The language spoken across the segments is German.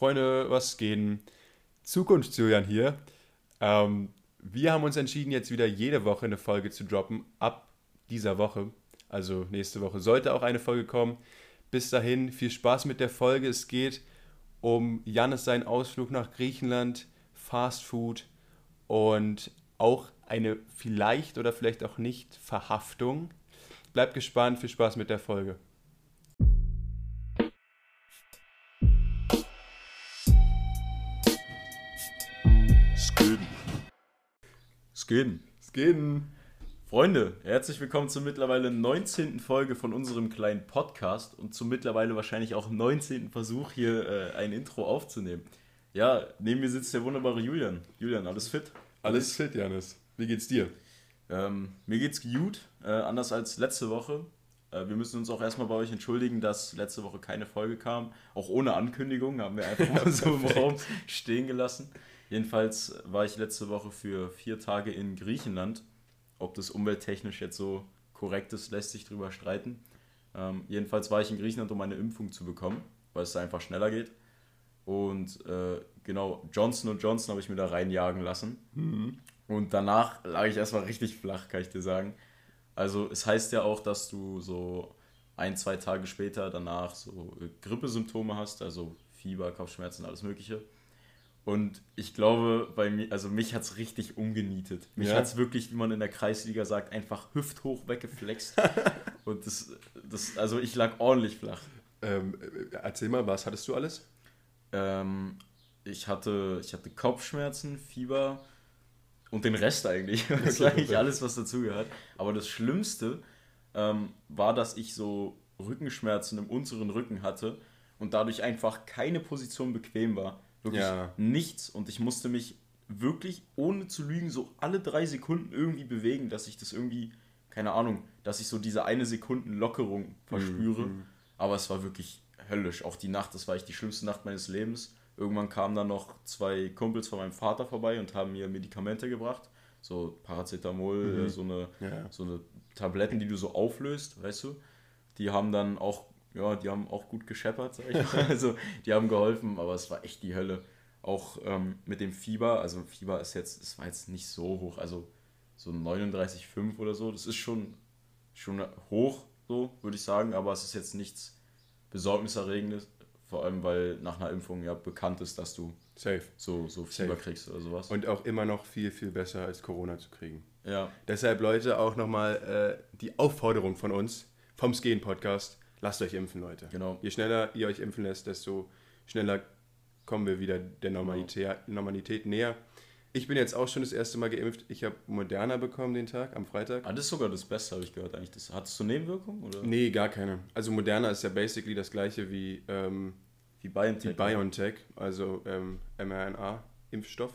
Freunde, was geht? Zukunftsjulian hier. Ähm, wir haben uns entschieden, jetzt wieder jede Woche eine Folge zu droppen, ab dieser Woche. Also nächste Woche sollte auch eine Folge kommen. Bis dahin viel Spaß mit der Folge. Es geht um Jannis seinen Ausflug nach Griechenland, Fast Food und auch eine vielleicht oder vielleicht auch nicht Verhaftung. Bleibt gespannt, viel Spaß mit der Folge. Skön. Skön. Freunde, herzlich willkommen zur mittlerweile 19. Folge von unserem kleinen Podcast und zum mittlerweile wahrscheinlich auch 19. Versuch hier äh, ein Intro aufzunehmen. Ja, neben mir sitzt der wunderbare Julian. Julian, alles fit? Alles fit, Janis. Wie geht's dir? Ähm, mir geht's gut, äh, anders als letzte Woche. Äh, wir müssen uns auch erstmal bei euch entschuldigen, dass letzte Woche keine Folge kam. Auch ohne Ankündigung haben wir einfach mal so im Raum stehen gelassen. Jedenfalls war ich letzte Woche für vier Tage in Griechenland. Ob das umwelttechnisch jetzt so korrekt ist, lässt sich drüber streiten. Ähm, jedenfalls war ich in Griechenland, um eine Impfung zu bekommen, weil es da einfach schneller geht. Und äh, genau, Johnson Johnson habe ich mir da reinjagen lassen. Mhm. Und danach lag ich erstmal richtig flach, kann ich dir sagen. Also es heißt ja auch, dass du so ein, zwei Tage später danach so Grippesymptome hast, also Fieber, Kopfschmerzen, alles Mögliche. Und ich glaube, bei mir, also mich hat es richtig umgenietet. Mich Ja. hat es wirklich, wie man in der Kreisliga sagt, einfach hüfthoch weggeflext. Und das, das, also ich lag ordentlich flach. Ähm, äh, erzähl mal, was hattest du alles? Ähm, ich, hatte, ich hatte Kopfschmerzen, Fieber und den Rest eigentlich. Das war eigentlich alles, was dazugehört. Aber das Schlimmste ähm, war, dass ich so Rückenschmerzen im unteren Rücken hatte und dadurch einfach keine Position bequem war. Wirklich Ja. nichts. Und ich musste mich wirklich, ohne zu lügen, so alle drei Sekunden irgendwie bewegen, dass ich das irgendwie, keine Ahnung, dass ich so diese eine Sekunden Lockerung verspüre. Mhm. Aber es war wirklich höllisch. Auch die Nacht, das war echt die schlimmste Nacht meines Lebens. Irgendwann kamen dann noch zwei Kumpels von meinem Vater vorbei und haben mir Medikamente gebracht. So Paracetamol, Mhm. so eine, Ja. so eine Tabletten, die du so auflöst, weißt du? Die haben dann auch, ja, die haben auch gut gescheppert, sag ich mal. Also die haben geholfen, aber es war echt die Hölle. Auch ähm, mit dem Fieber, also Fieber ist jetzt, es war jetzt nicht so hoch, also so 39,5 oder so, das ist schon, schon hoch, so würde ich sagen, aber es ist jetzt nichts Besorgniserregendes, vor allem weil nach einer Impfung ja bekannt ist, dass du Safe. so, so Fieber Safe. kriegst oder sowas. Und auch immer noch viel, viel besser als Corona zu kriegen. ja, Deshalb, Leute, auch nochmal äh, die Aufforderung von uns, vom Skeen Podcast, lasst euch impfen, Leute. Genau. Je schneller ihr euch impfen lässt, desto schneller kommen wir wieder der Normalität, Normalität näher. Ich bin jetzt auch schon das erste Mal geimpft. Ich habe Moderna bekommen den Tag, am Freitag. ah, das ist sogar das Beste, habe ich gehört eigentlich. Das, hattest du Nebenwirkungen? Oder? Nee, gar keine. Also Moderna ist ja basically das gleiche wie ähm, Wie BioNTech. die BioNTech, also ähm, mRNA-Impfstoff.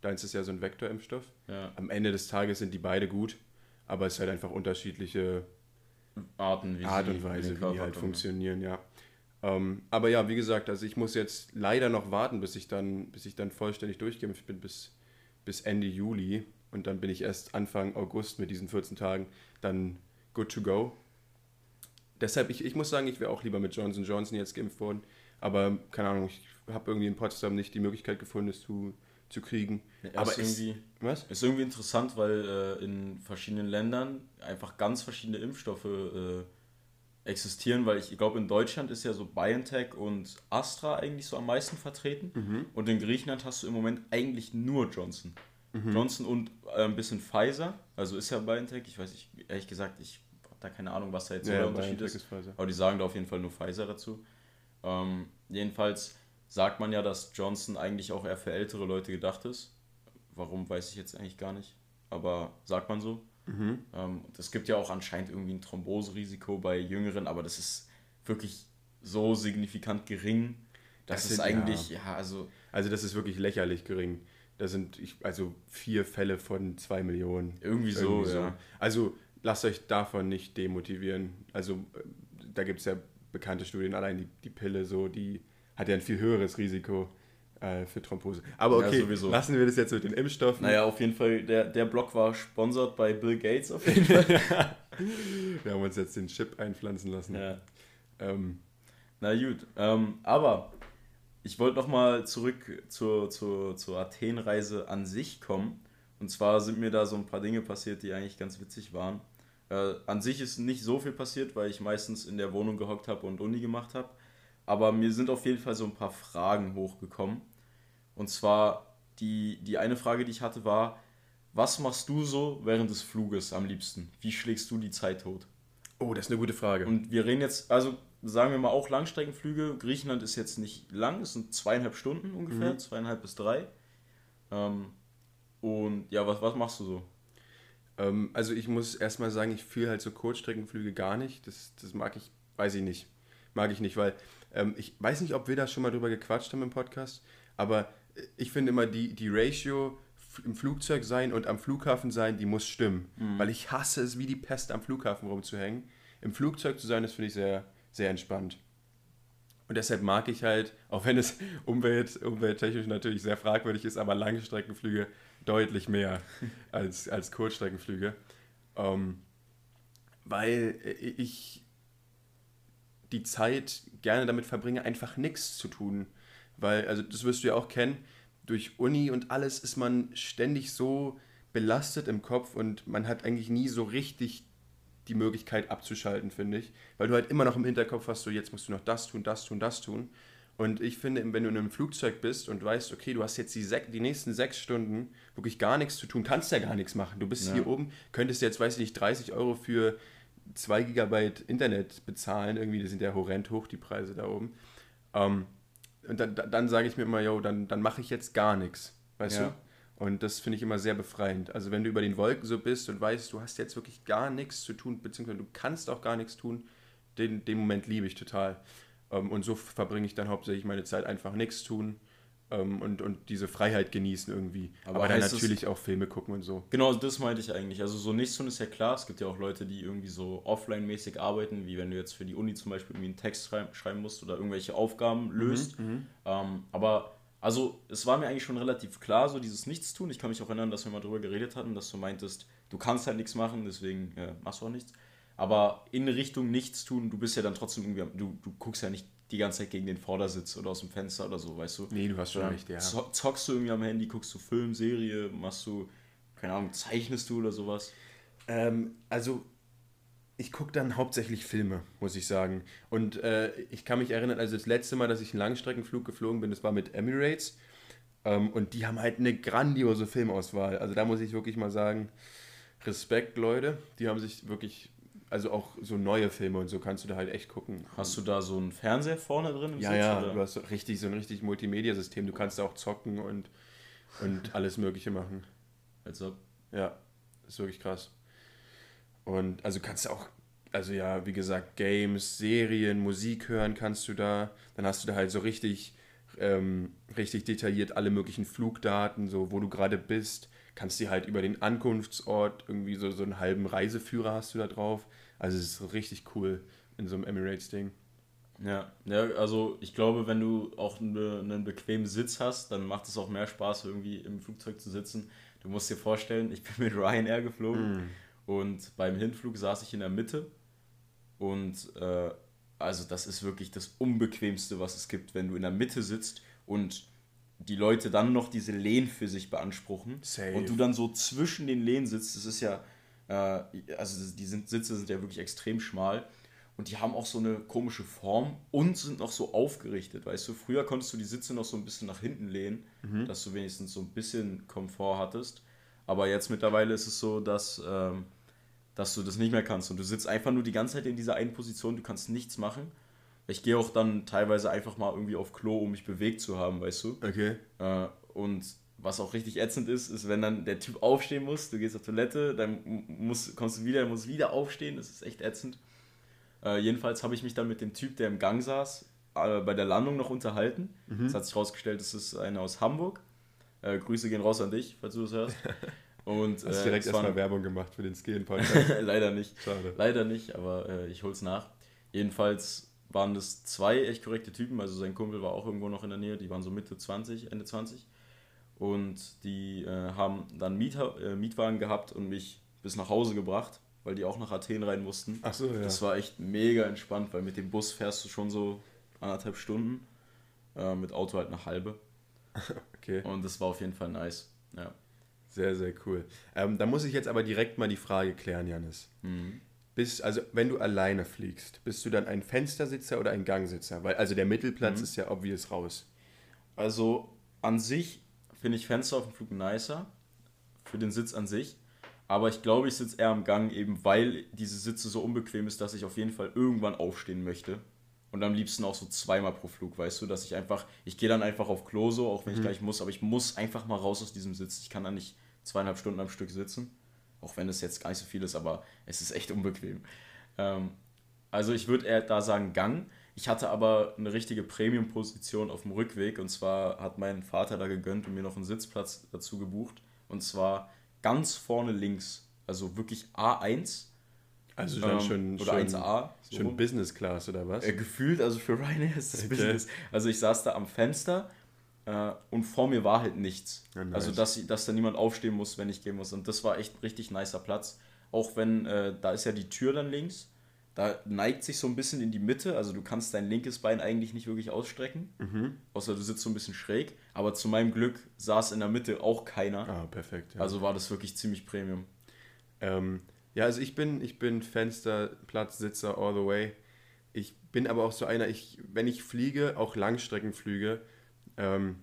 Deins ist ja so ein Vektorimpfstoff. Ja, Am Ende des Tages sind die beide gut, aber es ist halt einfach unterschiedliche Arten, wie Art sie und Weise, wie die halt funktionieren, ja. Ähm, aber ja, wie gesagt, also ich muss jetzt leider noch warten, bis ich dann, bis ich dann vollständig durchgeimpft bin, bis, bis Ende Juli. Und dann bin ich erst Anfang August mit diesen 14 Tagen dann good to go. Deshalb, ich, ich muss sagen, ich wäre auch lieber mit Johnson Johnson jetzt geimpft worden. Aber keine Ahnung, ich habe irgendwie in Potsdam nicht die Möglichkeit gefunden, es zu, zu kriegen. Ja, aber ist irgendwie, was? ist irgendwie interessant, weil äh, in verschiedenen Ländern einfach ganz verschiedene Impfstoffe äh, existieren, weil ich glaube, in Deutschland ist ja so BioNTech und Astra eigentlich so am meisten vertreten. Mhm. Und in Griechenland hast du im Moment eigentlich nur Johnson. Mhm. Johnson und äh, ein bisschen Pfizer. Also ist ja BioNTech. Ich weiß nicht, ehrlich gesagt, ich habe da keine Ahnung, was da jetzt so Ja, der ja, Unterschied BioNTech ist. ist. Aber die sagen da auf jeden Fall nur Pfizer dazu. Ähm, jedenfalls sagt man ja, dass Johnson eigentlich auch eher für ältere Leute gedacht ist. Warum, weiß ich jetzt eigentlich gar nicht. Aber sagt man so. Mhm. Ähm, es gibt ja auch anscheinend irgendwie ein Thromboserisiko bei Jüngeren, aber das ist wirklich so signifikant gering, dass Das es sind- eigentlich, ja, also Also das ist wirklich lächerlich gering. Da sind ich, also vier Fälle von zwei Millionen. irgendwie so, ja. Also lasst euch davon nicht demotivieren. Also äh, da gibt es ja bekannte Studien, allein die, die Pille so, die hat ja ein viel höheres Risiko äh, für Thrombose. Aber Ja, okay, sowieso. lassen wir das jetzt mit den Impfstoffen. Naja, auf jeden Fall, der, der Blog war sponsert bei Bill Gates auf jeden Fall. Wir haben uns jetzt den Chip einpflanzen lassen. ja. Ähm, Na gut, ähm, aber ich wollte nochmal zurück zur, zur, zur Athenreise an sich kommen. Und zwar sind mir da so ein paar Dinge passiert, die eigentlich ganz witzig waren. Äh, an sich ist nicht so viel passiert, weil ich meistens in der Wohnung gehockt habe und Uni gemacht habe. Aber mir sind auf jeden Fall so ein paar Fragen hochgekommen. Und zwar die, die eine Frage, die ich hatte, war, was machst du so während des Fluges am liebsten? Wie schlägst du die Zeit tot? Oh, das ist eine gute Frage. Und wir reden jetzt, also sagen wir mal auch Langstreckenflüge. Griechenland ist jetzt nicht lang, es sind zweieinhalb Stunden ungefähr, mhm. zweieinhalb bis drei. Ähm, und ja, was, was machst du so? Ähm, also ich muss erstmal sagen, ich fühle halt so Kurzstreckenflüge gar nicht. Das, das mag ich, weiß ich nicht. Mag ich nicht, weil ähm, ich weiß nicht, ob wir da schon mal drüber gequatscht haben im Podcast, aber ich finde immer die, die Ratio im Flugzeug sein und am Flughafen sein, die muss stimmen. Mhm. Weil ich hasse es wie die Pest am Flughafen rumzuhängen. Im Flugzeug zu sein, das finde ich sehr, sehr entspannt. Und deshalb mag ich halt, auch wenn es umwelt, umwelttechnisch natürlich sehr fragwürdig ist, aber Langstreckenflüge deutlich mehr als, als Kurzstreckenflüge. Ähm, weil ich die Zeit gerne damit verbringe, einfach nichts zu tun. Weil, also das wirst du ja auch kennen, durch Uni und alles ist man ständig so belastet im Kopf und man hat eigentlich nie so richtig die Möglichkeit abzuschalten, finde ich. Weil du halt immer noch im Hinterkopf hast, so jetzt musst du noch das tun, das tun, das tun. Und ich finde, wenn du in einem Flugzeug bist und weißt, okay, du hast jetzt die, die nächsten sechs Stunden wirklich gar nichts zu tun, kannst ja gar nichts machen. Du bist ja. hier oben, könntest jetzt, weiß ich nicht, 30 Euro für 2 Gigabyte Internet bezahlen. Irgendwie, die sind ja horrend hoch, die Preise da oben. Ähm, und dann, dann sage ich mir immer, yo, dann, dann mache ich jetzt gar nichts. Weißt ja. du? Und das finde ich immer sehr befreiend. Also wenn du über den Wolken so bist und weißt, du hast jetzt wirklich gar nichts zu tun, beziehungsweise du kannst auch gar nichts tun, den, den Moment liebe ich total. Ähm, und so verbringe ich dann hauptsächlich meine Zeit einfach nichts tun ähm, und, und diese Freiheit genießen irgendwie. Aber, Aber dann natürlich auch Filme gucken und so. Genau, das meinte ich eigentlich. Also so nichts tun ist ja klar. Es gibt ja auch Leute, die irgendwie so offline-mäßig arbeiten, wie wenn du jetzt für die Uni zum Beispiel irgendwie einen Text schreiben, schreiben musst oder irgendwelche Aufgaben mhm, löst. Mhm, ähm, aber also es war mir eigentlich schon relativ klar, so dieses Nichtstun. Ich kann mich auch erinnern, dass wir mal darüber geredet hatten, dass du meintest, du kannst halt nichts machen, deswegen äh, machst du auch nichts. Aber in Richtung Nichtstun, du bist ja dann trotzdem irgendwie, du, du guckst ja nicht die ganze Zeit gegen den Vordersitz oder aus dem Fenster oder so, weißt du? Nee, du hast schon recht, ja. Zockst du irgendwie am Handy, guckst du Film, Serie, machst du, keine Ahnung, zeichnest du oder sowas? Ähm, also, ich gucke dann hauptsächlich Filme, muss ich sagen. Und äh, ich kann mich erinnern, also das letzte Mal, dass ich einen Langstreckenflug geflogen bin, das war mit Emirates. Ähm, und die haben halt eine grandiose Filmauswahl. Also da muss ich wirklich mal sagen, Respekt, Leute. Die haben sich wirklich also auch so neue Filme und so kannst du da halt echt gucken. Hast du da so einen Fernseher vorne drin im ja, Sitz? Ja, oder? du hast richtig so ein richtig Multimedia-System. Du kannst da auch zocken und, und alles Mögliche machen. Also? Ja, ist wirklich krass. Und also kannst du auch, also ja, wie gesagt, Games, Serien, Musik hören kannst du da. Dann hast du da halt so richtig, ähm, richtig detailliert alle möglichen Flugdaten, so wo du gerade bist kannst dir halt über den Ankunftsort irgendwie so, so einen halben Reiseführer hast du da drauf. Also es ist richtig cool in so einem Emirates-Ding. Ja, ja, also ich glaube, wenn du auch eine, einen bequemen Sitz hast, dann macht es auch mehr Spaß, irgendwie im Flugzeug zu sitzen. Du musst dir vorstellen, ich bin mit Ryanair geflogen mm. und beim Hinflug saß ich in der Mitte und äh, also das ist wirklich das Unbequemste, was es gibt, wenn du in der Mitte sitzt und die Leute dann noch diese Lehnen für sich beanspruchen Safe. und du dann so zwischen den Lehnen sitzt, das ist ja, äh, also die sind, Sitze sind ja wirklich extrem schmal und die haben auch so eine komische Form und sind noch so aufgerichtet, weißt du, früher konntest du die Sitze noch so ein bisschen nach hinten lehnen, mhm. dass du wenigstens so ein bisschen Komfort hattest, aber jetzt mittlerweile ist es so, dass, ähm, dass du das nicht mehr kannst und du sitzt einfach nur die ganze Zeit in dieser einen Position, du kannst nichts machen ich gehe auch dann teilweise einfach mal irgendwie auf Klo, um mich bewegt zu haben, weißt du? Okay. Äh, und was auch richtig ätzend ist, ist, wenn dann der Typ aufstehen muss, du gehst auf Toilette, dann musst, kommst du wieder, musst wieder aufstehen, das ist echt ätzend. Äh, jedenfalls habe ich mich dann mit dem Typ, der im Gang saß, äh, bei der Landung noch unterhalten. Mhm. Es hat sich herausgestellt, das ist einer aus Hamburg. Äh, Grüße gehen raus an dich, falls du das hörst. Und, Hast du direkt äh, erstmal Werbung gemacht für den Skillen-Podcast? Leider nicht. Schade. Leider nicht, aber äh, ich hol's nach. Jedenfalls waren das zwei echt korrekte Typen. Also sein Kumpel war auch irgendwo noch in der Nähe, die waren so Mitte 20, Ende 20. Und die äh, haben dann Mieter, äh, Mietwagen gehabt und mich bis nach Hause gebracht, weil die auch nach Athen rein mussten. Ach so, ja. Das war echt mega entspannt, weil mit dem Bus fährst du schon so anderthalb Stunden. Äh, mit Auto halt eine halbe. okay. Und das war auf jeden Fall nice. Ja. Sehr, sehr cool. Ähm, da muss ich jetzt aber direkt mal die Frage klären, Janis. Bist, also, wenn du alleine fliegst, bist du dann ein Fenstersitzer oder ein Gangsitzer? Weil, also der Mittelplatz ist ja obvious raus. Also an sich finde ich Fenster auf dem Flug nicer. Für den Sitz an sich. Aber ich glaube, ich sitze eher am Gang, eben weil diese Sitze so unbequem ist, dass ich auf jeden Fall irgendwann aufstehen möchte. Und am liebsten auch so zweimal pro Flug, weißt du, dass ich einfach, ich gehe dann einfach auf Klo so, auch wenn ich gleich muss, aber ich muss einfach mal raus aus diesem Sitz. Ich kann da nicht zweieinhalb Stunden am Stück sitzen. Auch wenn es jetzt gar nicht so viel ist, aber es ist echt unbequem. Ähm, also ich würde eher da sagen Gang. Ich hatte aber eine richtige Premium-Position auf dem Rückweg und zwar hat mein Vater da gegönnt und mir noch einen Sitzplatz dazu gebucht. Und zwar ganz vorne links, also wirklich A1 Also dann ähm, schon, oder schon, 1A. so schon. Business Class oder was? Äh, gefühlt, also für Ryanair ist das Okay. Business. Also ich saß da am Fenster äh, und vor mir war halt nichts. Ja, nice. Also dass, dass da niemand aufstehen muss, wenn ich gehen muss. Und das war echt ein richtig nicer Platz. Auch wenn, äh, da ist ja die Tür dann links. Da neigt sich so ein bisschen in die Mitte. Also du kannst dein linkes Bein eigentlich nicht wirklich ausstrecken. Mhm. Außer du sitzt so ein bisschen schräg. Aber zu meinem Glück saß in der Mitte auch keiner. Ah, perfekt. Ja. Also war das wirklich ziemlich Premium. Ähm, ja, also ich bin, ich bin Fensterplatzsitzer all the way. Ich bin aber auch so einer, ich, wenn ich fliege, auch Langstreckenflüge, ähm,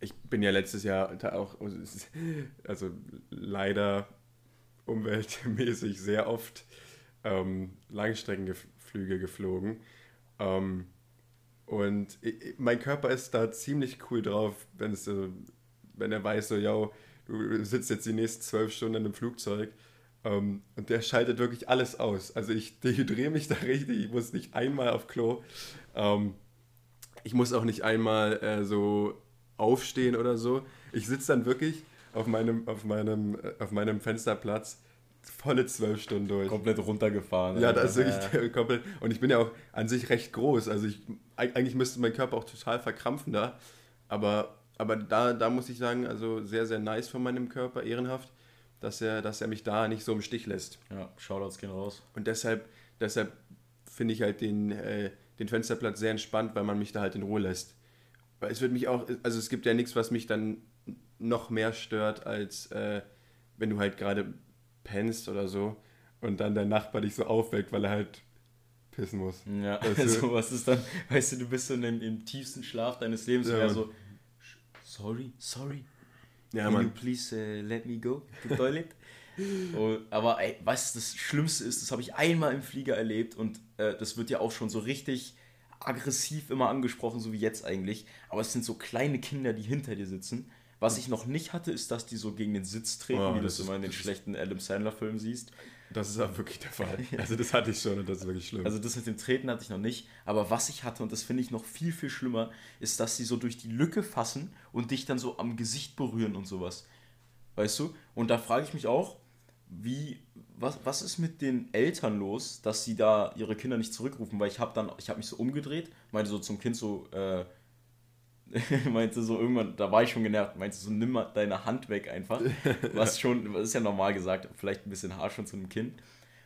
ich bin ja letztes Jahr auch, also leider umweltmäßig sehr oft ähm, Langstreckenflüge geflogen. Ähm, und ich, mein Körper ist da ziemlich cool drauf, wenn es wenn er weiß, so, yo, du sitzt jetzt die nächsten zwölf Stunden einem Flugzeug. Ähm, und der schaltet wirklich alles aus. Also ich dehydriere mich da richtig, ich muss nicht einmal auf Klo. Ähm, ich muss auch nicht einmal äh, so aufstehen oder so. Ich sitze dann wirklich auf meinem, auf meinem, äh, auf meinem Fensterplatz volle zwölf Stunden durch. Komplett runtergefahren. Ja, das ist wirklich komplett. Und ich bin ja auch an sich recht groß. Also ich eig- eigentlich müsste mein Körper auch total verkrampfen da. Aber, aber da, da muss ich sagen, also sehr, sehr nice von meinem Körper, ehrenhaft, dass er, dass er mich da nicht so im Stich lässt. Ja, Shoutouts gehen raus. Und deshalb, deshalb finde ich halt den, äh, den Fensterplatz sehr entspannt, weil man mich da halt in Ruhe lässt. Weil es wird mich auch, also es gibt ja nichts, was mich dann noch mehr stört, als äh, wenn du halt gerade pennst oder so und dann dein Nachbar dich so aufweckt, weil er halt pissen muss. Ja, Weißt du? also was ist dann, weißt du, du bist so in dem, im tiefsten Schlaf deines Lebens Ja, und er so, "Sh- sorry, sorry, Ja, can you Mann. please uh, let me go to toilet? und, aber ey, was das Schlimmste ist, das habe ich einmal im Flieger erlebt und äh, das wird ja auch schon so richtig aggressiv immer angesprochen, so wie jetzt eigentlich. Aber es sind so kleine Kinder, die hinter dir sitzen. Was ich noch nicht hatte, ist, dass die so gegen den Sitz treten, Oh, wie du ist- immer in den schlechten Adam Sandler-Filmen siehst. Das ist auch wirklich der Fall. Also das hatte ich schon und das ist wirklich schlimm. Also das mit dem Treten hatte ich noch nicht. Aber was ich hatte, und das finde ich noch viel, viel schlimmer, ist, dass sie so durch die Lücke fassen und dich dann so am Gesicht berühren und sowas. Weißt du? Und da frage ich mich auch, wie, was, was ist mit den Eltern los, dass sie da ihre Kinder nicht zurückrufen? Weil ich habe dann, ich habe mich so umgedreht, meinte so zum Kind so, äh, meinte so irgendwann, da war ich schon genervt, meinte so, nimm mal deine Hand weg einfach. Was schon, was ist ja normal gesagt, vielleicht ein bisschen harsch schon zu einem Kind.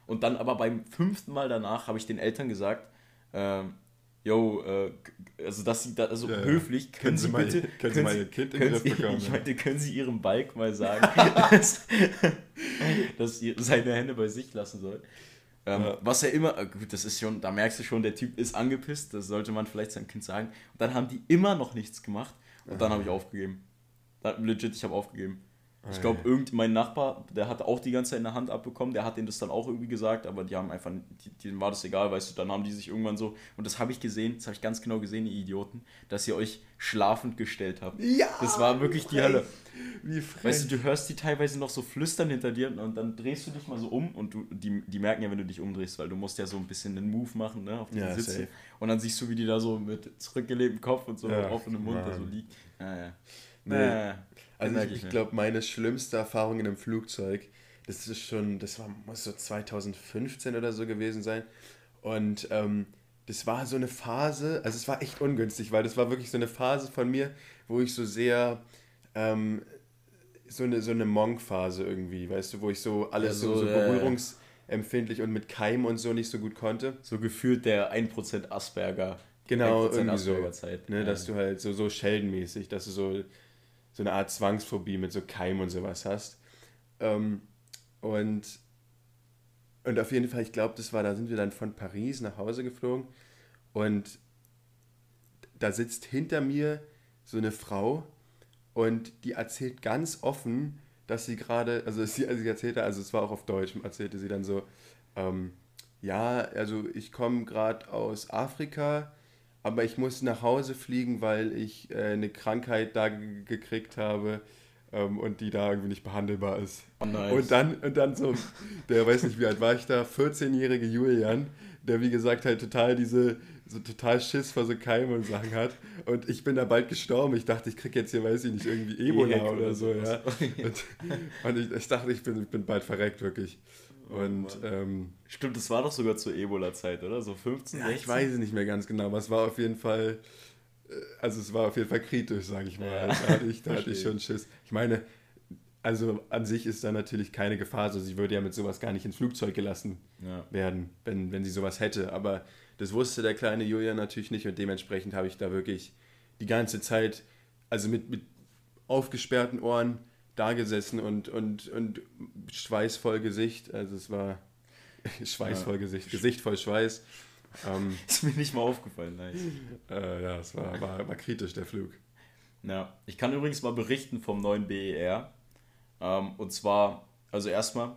Und dann aber beim fünften Mal danach habe ich den Eltern gesagt, ähm, yo, äh, also dass sie da, also Ja, höflich, können, Können Sie mal- bitte, können Sie mal Ihr Kind in den Griff bekommen, ich meinte, können Sie Ihrem Balk mal sagen, dass, dass ihr seine Hände bei sich lassen soll. Ähm, Ja. Was ja immer, äh, gut, das ist schon, da merkst du schon, der Typ ist angepisst, das sollte man vielleicht seinem Kind sagen. Und dann haben die immer noch nichts gemacht und dann habe ich aufgegeben. Dann, legit, ich habe aufgegeben. Ich glaube, irgend mein Nachbar, der hat auch die ganze Zeit eine Hand abbekommen, der hat denen das dann auch irgendwie gesagt, aber die haben einfach, die, denen war das egal, weißt du, dann haben die sich irgendwann so, und das habe ich gesehen, das habe ich ganz genau gesehen, ihr Idioten, dass ihr euch schlafend gestellt habt. ja! Das war wirklich die frech. Hölle. Wie frech. Weißt du, du hörst die teilweise noch so flüstern hinter dir und dann drehst du dich mal so um und du, die, die merken ja, wenn du dich umdrehst, weil du musst ja so ein bisschen einen Move machen, ne, auf diesen Ja, Sitzen. safe. Und dann siehst du, wie die da so mit zurückgelegtem Kopf und so Ja, offenem Mund da so liegt. Ja, ja. Nee. Naja, Also ich, ich glaube, meine schlimmste Erfahrung in einem Flugzeug, das ist schon, das war, muss so 2015 oder so gewesen sein. Und ähm, das war so eine Phase, also es war echt ungünstig, weil das war wirklich so eine Phase von mir, wo ich so sehr, ähm, so eine, so eine Monk-Phase irgendwie, weißt du, wo ich so alles Ja, so, so, so berührungsempfindlich und mit Keim und so nicht so gut konnte. so gefühlt der 1% Asperger Genau, irgendwie so. Zeit. Ne, ja. Dass du halt so, so Scheldenmäßig, dass du so, so eine Art Zwangsphobie mit so Keim und sowas hast. Ähm, und, und auf jeden Fall, ich glaube, das war, da sind wir dann von Paris nach Hause geflogen und da sitzt hinter mir so eine Frau und die erzählt ganz offen, dass sie gerade, also sie, also sie erzählte, also es war auch auf Deutsch, erzählte sie dann so, ähm, ja, also ich komme gerade aus Afrika, aber ich muss nach Hause fliegen, weil ich äh, eine Krankheit da gekriegt habe ähm, und die da irgendwie nicht behandelbar ist. Oh, nice. Und dann, und dann so, der weiß nicht, wie alt war ich da, 14-jährige Julian, der wie gesagt halt total diese, so total Schiss vor so Keime und Sachen hat. Und ich bin da bald gestorben. Ich dachte, ich kriege jetzt hier, weiß ich nicht, irgendwie Ebola oder, oder so, ja. Und, und ich, ich, dachte, ich bin, ich bin bald verreckt, wirklich. Und ähm, stimmt, das war doch sogar zur Ebola-Zeit, oder? So 15, ja, Ich weiß es nicht mehr ganz genau, aber es war auf jeden Fall, äh, also es war auf jeden Fall kritisch, sage ich mal. Ja. Da, hatte ich, da hatte ich schon Schiss. Ich meine, also an sich ist da natürlich keine Gefahr. Also sie würde ja mit sowas gar nicht ins Flugzeug gelassen ja. werden, wenn, wenn sie sowas hätte. Aber das wusste der kleine Julia natürlich nicht und dementsprechend habe ich da wirklich die ganze Zeit, also mit, mit aufgesperrten Ohren da gesessen und, und, und schweißvoll Gesicht. Also es war schweißvoll ja. Gesicht, Gesicht voll Schweiß. Ähm, ist mir nicht mal aufgefallen, nice. Äh, ja, es war, war, war kritisch, der Flug. Ja, ich kann übrigens mal berichten vom neuen BER. Ähm, und zwar, also erstmal,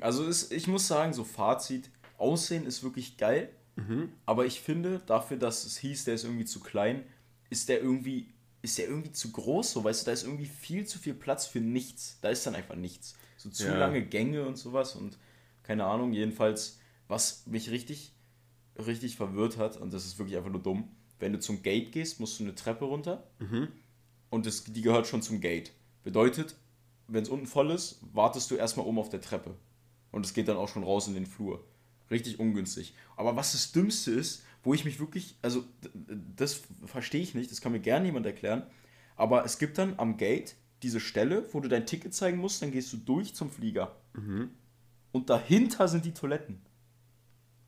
also ist, ich muss sagen, so Fazit, Aussehen ist wirklich geil. Mhm. Aber ich finde, dafür, dass es hieß, der ist irgendwie zu klein, ist der irgendwie, ist der irgendwie zu groß, so weißt du, da ist irgendwie viel zu viel Platz für nichts. Da ist dann einfach nichts. So zu ja. lange Gänge und sowas und keine Ahnung, jedenfalls, was mich richtig, richtig verwirrt hat, und das ist wirklich einfach nur dumm, wenn du zum Gate gehst, musst du eine Treppe runter mhm. und das, die gehört schon zum Gate. Bedeutet, wenn es unten voll ist, wartest du erstmal oben auf der Treppe. Und es geht dann auch schon raus in den Flur. Richtig ungünstig. Aber was das Dümmste ist, wo ich mich wirklich, also das verstehe ich nicht, das kann mir gerne jemand erklären, aber es gibt dann am Gate diese Stelle, wo du dein Ticket zeigen musst, dann gehst du durch zum Flieger. Mhm. Und dahinter sind die Toiletten.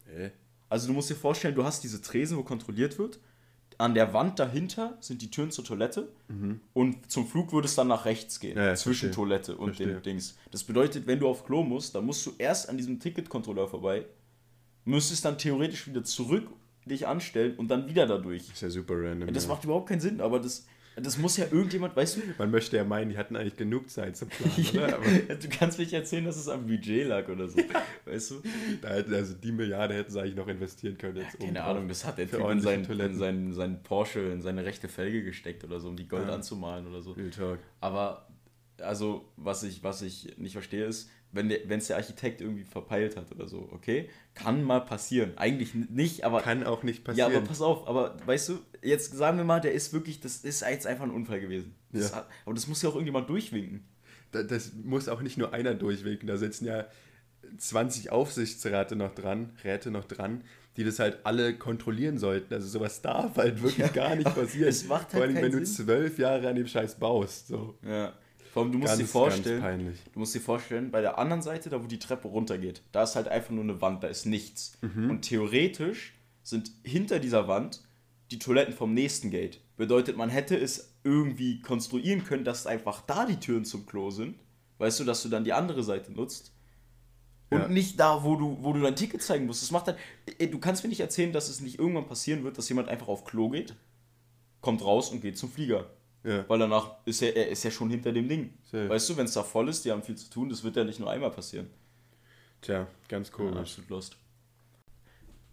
Äh. Also du musst dir vorstellen, du hast diese Tresen, wo kontrolliert wird. An der Wand dahinter sind die Türen zur Toilette mhm. und zum Flug würde es dann nach rechts gehen, ja, zwischen verstehe. Toilette und verstehe. dem Dings. Das bedeutet, wenn du auf Klo musst, dann musst du erst an diesem Ticketkontrolleur vorbei, müsstest dann theoretisch wieder zurück dich anstellen und dann wieder dadurch. Das ist ja super random. Das ja. macht überhaupt keinen Sinn, aber das, das muss ja irgendjemand, weißt du? Man möchte ja meinen, die hatten eigentlich genug Zeit zum Planen, oder? du kannst mich erzählen, dass es am Budget lag oder so. weißt du? Da also die Milliarde hätten sie eigentlich noch investieren können. Jetzt ja, keine Ahnung, das hat der Typ in seinen, in seinen, seinen Porsche, in seine rechte Felge gesteckt oder so, um die Gold ja. anzumalen oder so. Aber also, was ich, was ich nicht verstehe, ist, wenn es der Architekt irgendwie verpeilt hat oder so, okay? Kann mal passieren. Eigentlich nicht, aber. Kann auch nicht passieren. Ja, aber pass auf, aber weißt du, jetzt sagen wir mal, der ist wirklich, das ist jetzt einfach ein Unfall gewesen. Das ja. Hat, aber das muss ja auch irgendjemand durchwinken. Das, das muss auch nicht nur einer durchwinken, da sitzen ja 20 Aufsichtsräte noch dran, Räte noch dran, die das halt alle kontrollieren sollten. Also sowas darf halt wirklich ja, gar nicht passieren. Es macht halt Vor allem, wenn Sinn. du zwölf Jahre an dem Scheiß baust. So. Ja. Vor allem, du musst ganz, dir vorstellen, du musst dir vorstellen, bei der anderen Seite, da wo die Treppe runtergeht, da ist halt einfach nur eine Wand, da ist nichts. Mhm. Und theoretisch sind hinter dieser Wand die Toiletten vom nächsten Gate. Bedeutet, man hätte es irgendwie konstruieren können, dass einfach da die Türen zum Klo sind. Weißt du, dass du dann die andere Seite nutzt. Und ja. nicht da, wo du, wo du dein Ticket zeigen musst. Das macht dann. Du kannst mir nicht erzählen, dass es nicht irgendwann passieren wird, dass jemand einfach auf Klo geht, kommt raus und geht zum Flieger. Ja. Weil danach ist er, er ist ja schon hinter dem Ding. Sehr. Weißt du, wenn es da voll ist, die haben viel zu tun, das wird ja nicht nur einmal passieren. Tja, ganz komisch. Ja, absolut lost.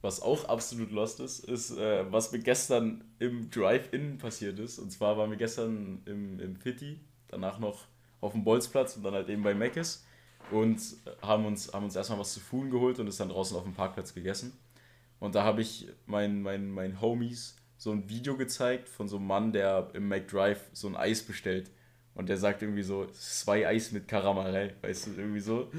Was auch absolut lost ist, ist, äh, was mir gestern im Drive-In passiert ist. Und zwar waren wir gestern im, im Pitti, danach noch auf dem Bolzplatz und dann halt eben bei Meckes und haben uns, haben uns erstmal was zu Fuhlen geholt und es dann draußen auf dem Parkplatz gegessen. Und da habe ich meinen mein, mein Homies so ein Video gezeigt von so einem Mann, der im McDrive so ein Eis bestellt. Und der sagt irgendwie so, zwei Eis mit Karamell, weißt du, irgendwie so.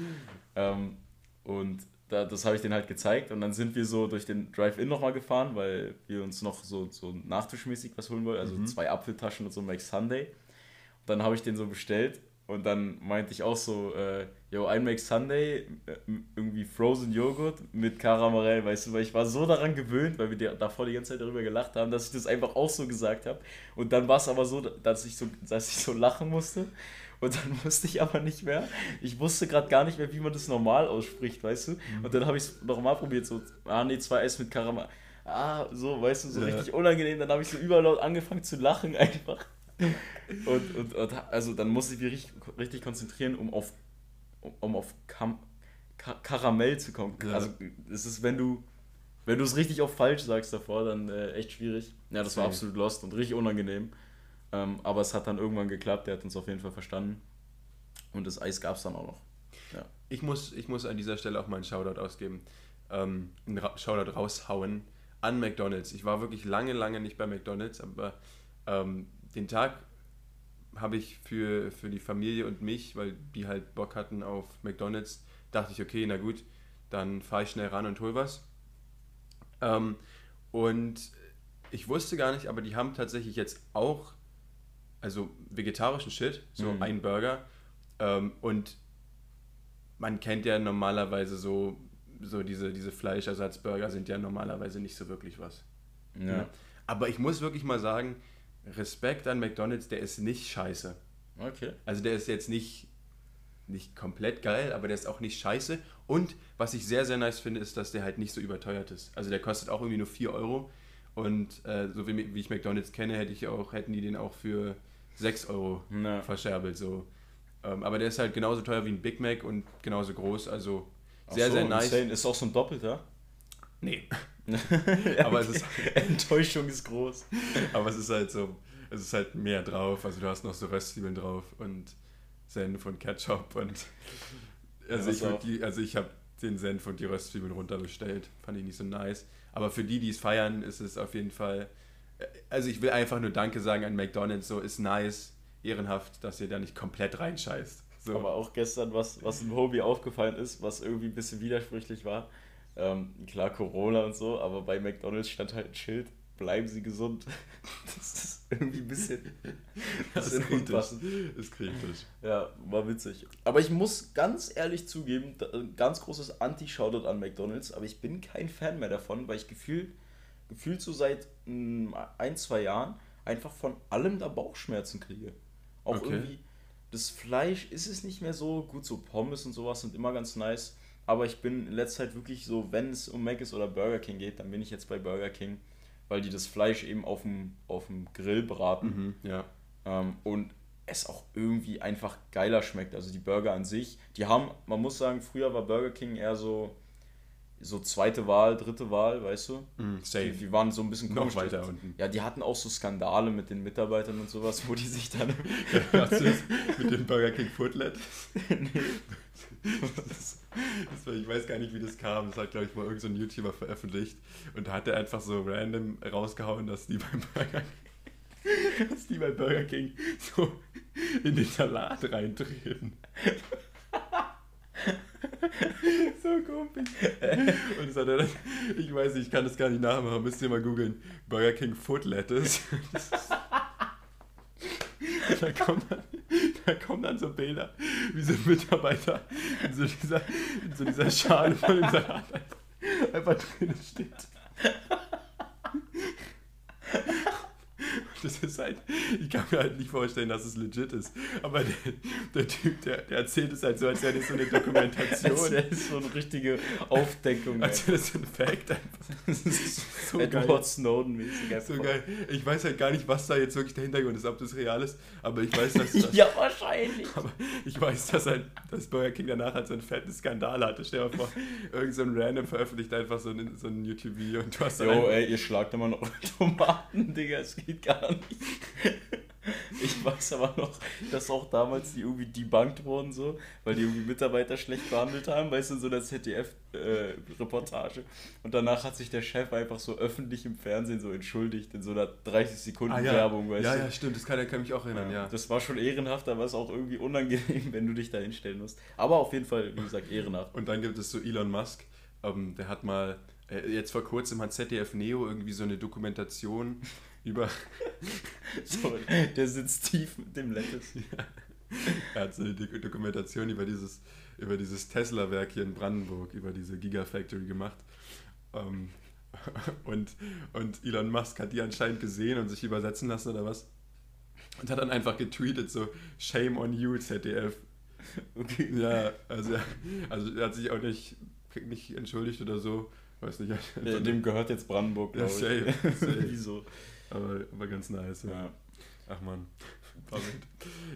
Ähm, und da, das habe ich denen halt gezeigt. Und dann sind wir so durch den Drive-In nochmal gefahren, weil wir uns noch so, so nachtischmäßig was holen wollen. Also mhm. zwei Apfeltaschen und so ein Mac Sunday. Und dann habe ich den so bestellt Und dann meinte ich auch so, äh, yo, ein Make Sunday, äh, irgendwie Frozen Joghurt mit Karamell, weißt du, weil ich war so daran gewöhnt, weil wir davor die ganze Zeit darüber gelacht haben, dass ich das einfach auch so gesagt habe. Und dann war es aber so, dass ich so, dass ich so lachen musste. Und dann wusste ich aber nicht mehr. Ich wusste gerade gar nicht mehr, wie man das normal ausspricht, weißt du? Mhm. Und dann habe ich es nochmal probiert, so, ah nee, zwei Eis mit Karamell. Ah, so, weißt du, so ja. richtig unangenehm. Dann habe ich so überlaut angefangen zu lachen einfach. Und, und, und, also dann musste ich mich richtig, richtig konzentrieren, um auf, um, auf Kam Ka Karamell zu kommen. Ja. Also es ist, wenn du wenn du es richtig auf falsch sagst davor, dann äh, echt schwierig. Ja, das war absolut lost und richtig unangenehm. Ähm, aber es hat dann irgendwann geklappt, der hat uns auf jeden Fall verstanden. Und das Eis gab es dann auch noch. Ja. Ich, muss, ich muss an dieser Stelle auch mal einen Shoutout ausgeben. Ähm, einen Ra Shoutout raushauen an McDonalds. Ich war wirklich lange, lange nicht bei McDonalds, aber ähm, den Tag habe ich für, für die Familie und mich, weil die halt Bock hatten auf McDonalds, dachte ich, okay, na gut, dann fahre ich schnell ran und hol was. Ähm, und ich wusste gar nicht, aber die haben tatsächlich jetzt auch, also vegetarischen Shit, so mhm. ein Burger. Ähm, und man kennt ja normalerweise so, so diese, diese Fleischersatzburger sind ja normalerweise nicht so wirklich was. Ja. Aber ich muss wirklich mal sagen, Respekt an McDonalds, der ist nicht scheiße. Okay. Also der ist jetzt nicht, nicht komplett geil, aber der ist auch nicht scheiße. Und was ich sehr, sehr nice finde, ist, dass der halt nicht so überteuert ist. Also der kostet auch irgendwie nur 4 Euro. Und äh, so wie, wie, ich McDonalds kenne, hätte ich auch, hätten die den auch für 6 Euro Na. verscherbelt. So. Ähm, aber der ist halt genauso teuer wie ein Big Mac und genauso groß. Also sehr, so, sehr nice. Insane. Ist auch so ein Doppelter? Nee. aber es ist Enttäuschung ist groß. aber es ist halt so, es ist halt mehr drauf. Also du hast noch so Röstzwiebeln drauf und Senf und Ketchup und also ja, ich, also ich habe den Senf und die Röstzwiebeln runterbestellt. Fand ich nicht so nice. Aber für die, die es feiern, ist es auf jeden Fall. Also ich will einfach nur Danke sagen an McDonalds. So ist nice, ehrenhaft, dass ihr da nicht komplett reinscheißt. So. Aber auch gestern, was, was im Hobby aufgefallen ist, was irgendwie ein bisschen widersprüchlich war, ähm, klar, Corona und so, aber bei McDonalds stand halt ein Schild, bleiben Sie gesund. Das ist irgendwie ein bisschen, das ist unpassend. Ist kritisch. Ja, war witzig. Aber ich muss ganz ehrlich zugeben, ein ganz großes Anti-Shoutout an McDonalds, aber ich bin kein Fan mehr davon, weil ich gefühlt, gefühlt so seit mm, ein, zwei Jahren einfach von allem da Bauchschmerzen kriege. Auch okay. irgendwie, das Fleisch ist es nicht mehr so, gut, so Pommes und sowas sind immer ganz nice aber ich bin in letzter Zeit wirklich so, wenn es um Mac ist oder Burger King geht, dann bin ich jetzt bei Burger King, weil die das Fleisch eben auf dem, auf dem Grill braten. Mhm, ja. Ähm, und es auch irgendwie einfach geiler schmeckt. Also die Burger an sich, die haben, man muss sagen, früher war Burger King eher so, so zweite Wahl, dritte Wahl, weißt du? Mm, safe. Die, die, waren so ein bisschen Noch weiter unten. Ja, die hatten auch so Skandale mit den Mitarbeitern und sowas, wo die sich dann. mit dem Burger King Footlet? nee. Das, das war, ich weiß gar nicht, wie das kam. Das hat, glaube ich, mal irgendein so YouTuber veröffentlicht. Und da hat er einfach so random rausgehauen, dass die beim Burger King, dass die beim Burger King so in den Salat reintreten. so komisch. Und das hat er dann, ich weiß nicht, ich kann das gar nicht nachmachen, müsst ihr mal googeln. Burger King Foot Lettuce. da kommt dann da kommen dann so Bilder, wie so ein Mitarbeiter in so dieser, in so dieser Schale von dem Salat einfach drin steht. Das ist halt, ich kann mir halt nicht vorstellen, dass es legit ist. Aber der, der Typ, der, der erzählt es halt so, als wäre das so eine Dokumentation. als wäre das so eine richtige Aufdeckung. als wäre das so ein Fact einfach. Das ist so Edward Snowden-mäßig So geil. Ich weiß halt gar nicht, was da jetzt wirklich der Hintergrund ist, ob das real ist, aber ich weiß, dass das, Ja, wahrscheinlich. Aber ich weiß, dass, ein, dass Burger King danach halt so einen fetten Skandal hatte. Stell dir mal vor, irgend so ein Random veröffentlicht einfach so ein, so ein YouTube-Video und du hast Jo, ey, ihr schlagt immer noch Tomaten, Digga, es geht gar nicht. Ich weiß aber noch, dass auch damals die irgendwie debunked wurden, so, weil die irgendwie Mitarbeiter schlecht behandelt haben, weißt du, in so einer ZDF-Reportage. Äh, und danach hat sich der Chef einfach so öffentlich im Fernsehen so entschuldigt, in so einer 30-Sekunden-Werbung, ah, ja. weißt ja, du. Ja, ja, stimmt, das kann, kann mich auch erinnern, ja. ja. Das war schon ehrenhaft, aber es auch irgendwie unangenehm, wenn du dich da hinstellen musst. Aber auf jeden Fall, wie gesagt, ehrenhaft. Und dann gibt es so Elon Musk, ähm, der hat mal, äh, jetzt vor kurzem hat ZDF Neo irgendwie so eine Dokumentation über. so, der sitzt tief mit dem Lettuce. Ja. er hat so eine Dokumentation über dieses, über dieses Tesla-Werk hier in Brandenburg, über diese Gigafactory gemacht. Ähm, und, und Elon Musk hat die anscheinend gesehen und sich übersetzen lassen oder was. Und hat dann einfach getweetet, so, Shame on you, ZDF. Okay. Ja, also, also er hat sich auch nicht, nicht entschuldigt oder so. Weiß nicht. Ja, dem gehört jetzt Brandenburg, glaube ja, ich. Safe, safe. Wieso? Aber, aber ganz nice. Ja. ja. Ach man.